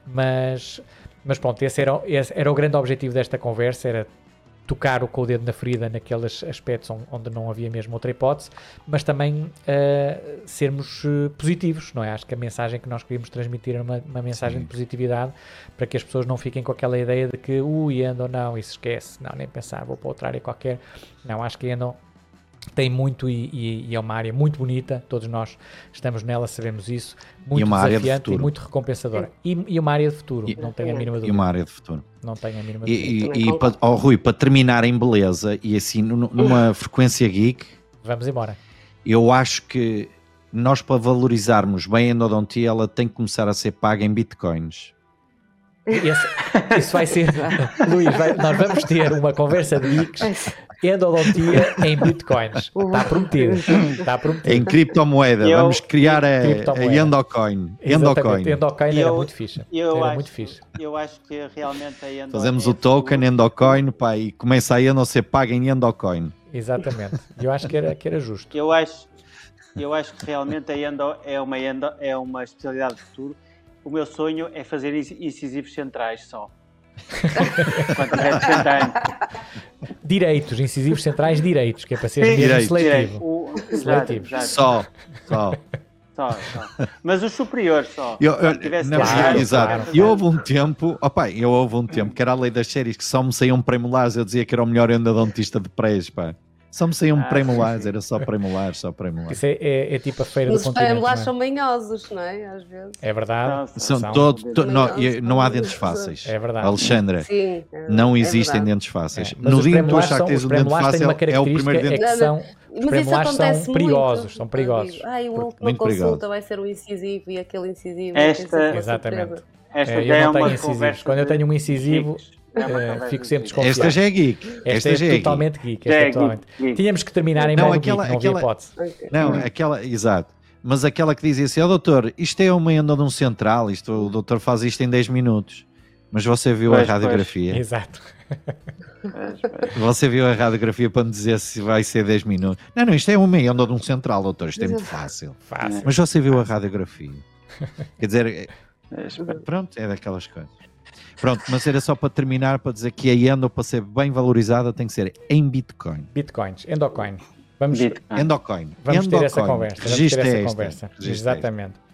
mas, mas pronto, esse era, esse era o grande objetivo desta conversa, era tocar com o dedo na ferida naqueles aspectos onde não havia mesmo outra hipótese, mas também uh, sermos uh, positivos, não é? Acho que a mensagem que nós queríamos transmitir era uma, uma mensagem Sim. de positividade para que as pessoas não fiquem com aquela ideia de que, ui, andam, não, isso esquece, não, nem pensar, vou para outra área qualquer. Não, acho que andam tem muito e, e, e, é uma área muito bonita, todos nós estamos nela, sabemos isso, muito e uma desafiante área de e muito recompensadora. E, e, uma área de futuro, não tenho a mínima dúvida. E uma área de futuro. Não tenho a mínima dúvida. E, e, para, oh, Rui, para terminar em beleza e assim, numa frequência geek... Vamos embora. Eu acho que nós para valorizarmos bem a endodontia, ela tem que começar a ser paga em bitcoins. Esse, isso vai ser. <laughs> Luís, vai, nós vamos ter uma conversa de geeks endodontia em bitcoins. <laughs> Está prometido. Está prometido. Em criptomoeda. Eu, Vamos criar a, a Endocoin. Endocoin. Endocoin era muito fixe. Eu era acho, muito fixe. Eu acho que realmente a Endocoin. Fazemos o token Endocoin pá, e começa a Endo a ser paga em Endocoin. Exatamente. Eu acho que era, que era justo. Eu acho, eu acho que realmente a Endo é uma, endo, é uma especialidade de futuro. O meu sonho é fazer incisivos centrais só. Quando tiver 60 anos. Direitos, incisivos centrais, direitos, que é para ser mesmo direito, seletivo. O, seletivo. Só, só. Só, só. Mas os superiores só. Eu, eu, não, claro, exato. Claro, e houve um tempo, opa, eu houve um tempo que era a lei das séries que só me saíam premolares, eu dizia que era o melhor endodontista de prés, pá. Só me saíam ah, premolares, era só premolares, só premolares. Isso é, é, é, tipo a feira Mas do continente. Os premolares é? são manhosos, não é? Às vezes. É verdade. São, são todo, to, não, não há dentes fáceis. É verdade. Alexandra, Sim, é, não é existem dentes fáceis. É. No dia que tu achar que tens um dente fácil, é o primeiro dente. É que são, os premolares são perigosos, muito. são perigosos. Ai, o última consulta vai ser o incisivo e aquele incisivo. Esta, exatamente. Esta é, é uma conversa. Quando eu tenho um incisivo, Uh, fico sempre desconfiado. Esta já é geek. Esta, esta é, é totalmente geek. Esta é, é totalmente... Geek. Tínhamos que terminar em não, aquela, geek, não aquela, hipótese. Não, aquela, exato. mas aquela que dizia assim: Ó doutor, isto é uma enda de um central, isto, o doutor faz isto em 10 minutos. Mas você viu Pois, a radiografia? Exato. Pois, pois. Você viu a radiografia para me dizer se vai ser 10 minutos? Não, não, isto é uma enda de um central, doutor, isto é muito fácil. Fácil. Mas você viu a radiografia? Quer dizer, é- pronto, é daquelas coisas. Pronto, mas era só para terminar, para dizer que a enda, para ser bem valorizada, tem que ser em Bitcoin. Bitcoins, Endocoin. Vamos, Bitcoin. Endocoin. vamos ter essa conversa. Vamos ter essa esta, conversa. Exatamente.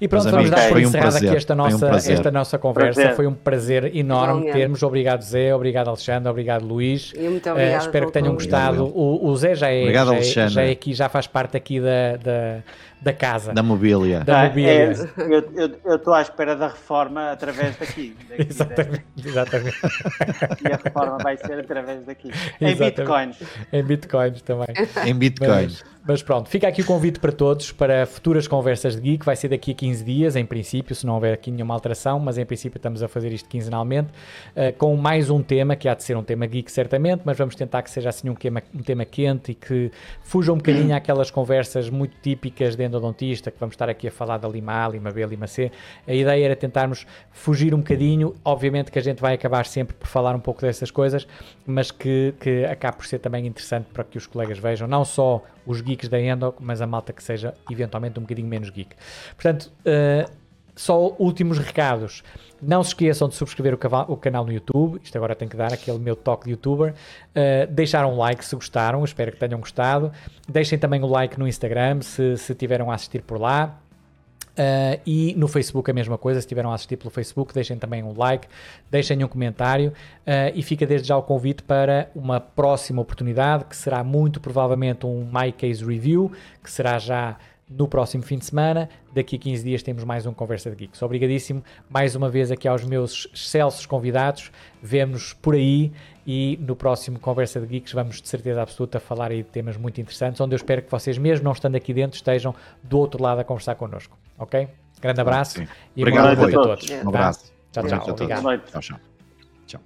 E pronto, Meus vamos amigos, dar por um encerrada prazer, aqui esta um nossa, prazer. esta nossa conversa. Prazer. Foi um prazer enorme Igualmente. termos. Obrigado, Zé. Obrigado, Alexandre. Obrigado, Luís. E muito Eh, obrigada. espero que tenham gostado. Obrigado, O, o Zé já é, Obrigado, já, é, Alexandre. já é aqui, já faz parte aqui da, da, da casa. Da mobília. Da Ah, mobília. é, eu estou à espera da reforma através daqui. <laughs> daqui Exatamente, exatamente. <laughs> E a reforma vai ser através daqui. Em Exatamente. bitcoins. em bitcoins também. Em Bitcoin. Mas, mas pronto, fica aqui o convite para todos para futuras conversas de geek. Vai ser daqui a 15 dias, em princípio, se não houver aqui nenhuma alteração, mas em princípio estamos a fazer isto quinzenalmente, eh, com mais um tema, que há de ser um tema geek certamente, mas vamos tentar que seja assim um tema, um tema quente e que fuja um bocadinho <clears throat> àquelas conversas muito típicas de endodontista, que vamos estar aqui a falar da Lima A, Lima B, Lima C. A ideia era tentarmos fugir um bocadinho, obviamente que a gente vai acabar sempre por falar um pouco dessas coisas, mas que, que acabe por ser também interessante para que os colegas vejam, não só os geeks da Endo, mas a malta que seja eventualmente um bocadinho menos geek. Portanto, eh, só últimos recados. Não se esqueçam de subscrever o, o canal no YouTube. Isto agora tem que dar aquele meu toque de youtuber. Uh, deixar um like se gostaram. Espero que tenham gostado. Deixem também o like no Instagram se, se tiveram a assistir por lá. Uh, e no Facebook a mesma coisa, se estiveram a assistir pelo Facebook, deixem também um like, deixem um comentário uh, e fica desde já o convite para uma próxima oportunidade, que será muito provavelmente um My Case Review, que será já no próximo fim de semana. Daqui a 15 dias temos mais um Conversa de Geeks. Obrigadíssimo mais uma vez aqui aos meus excelsos convidados. Vemo-nos por aí e no próximo Conversa de Geeks vamos de certeza absoluta falar aí de temas muito interessantes, onde eu espero que vocês, mesmo não estando aqui dentro, estejam do outro lado a conversar connosco. Ok? Grande abraço Sim. e Obrigado, boa noite a todos. Um Tá? abraço. Tchau, tchau. Obrigado. Tchau. Tchau.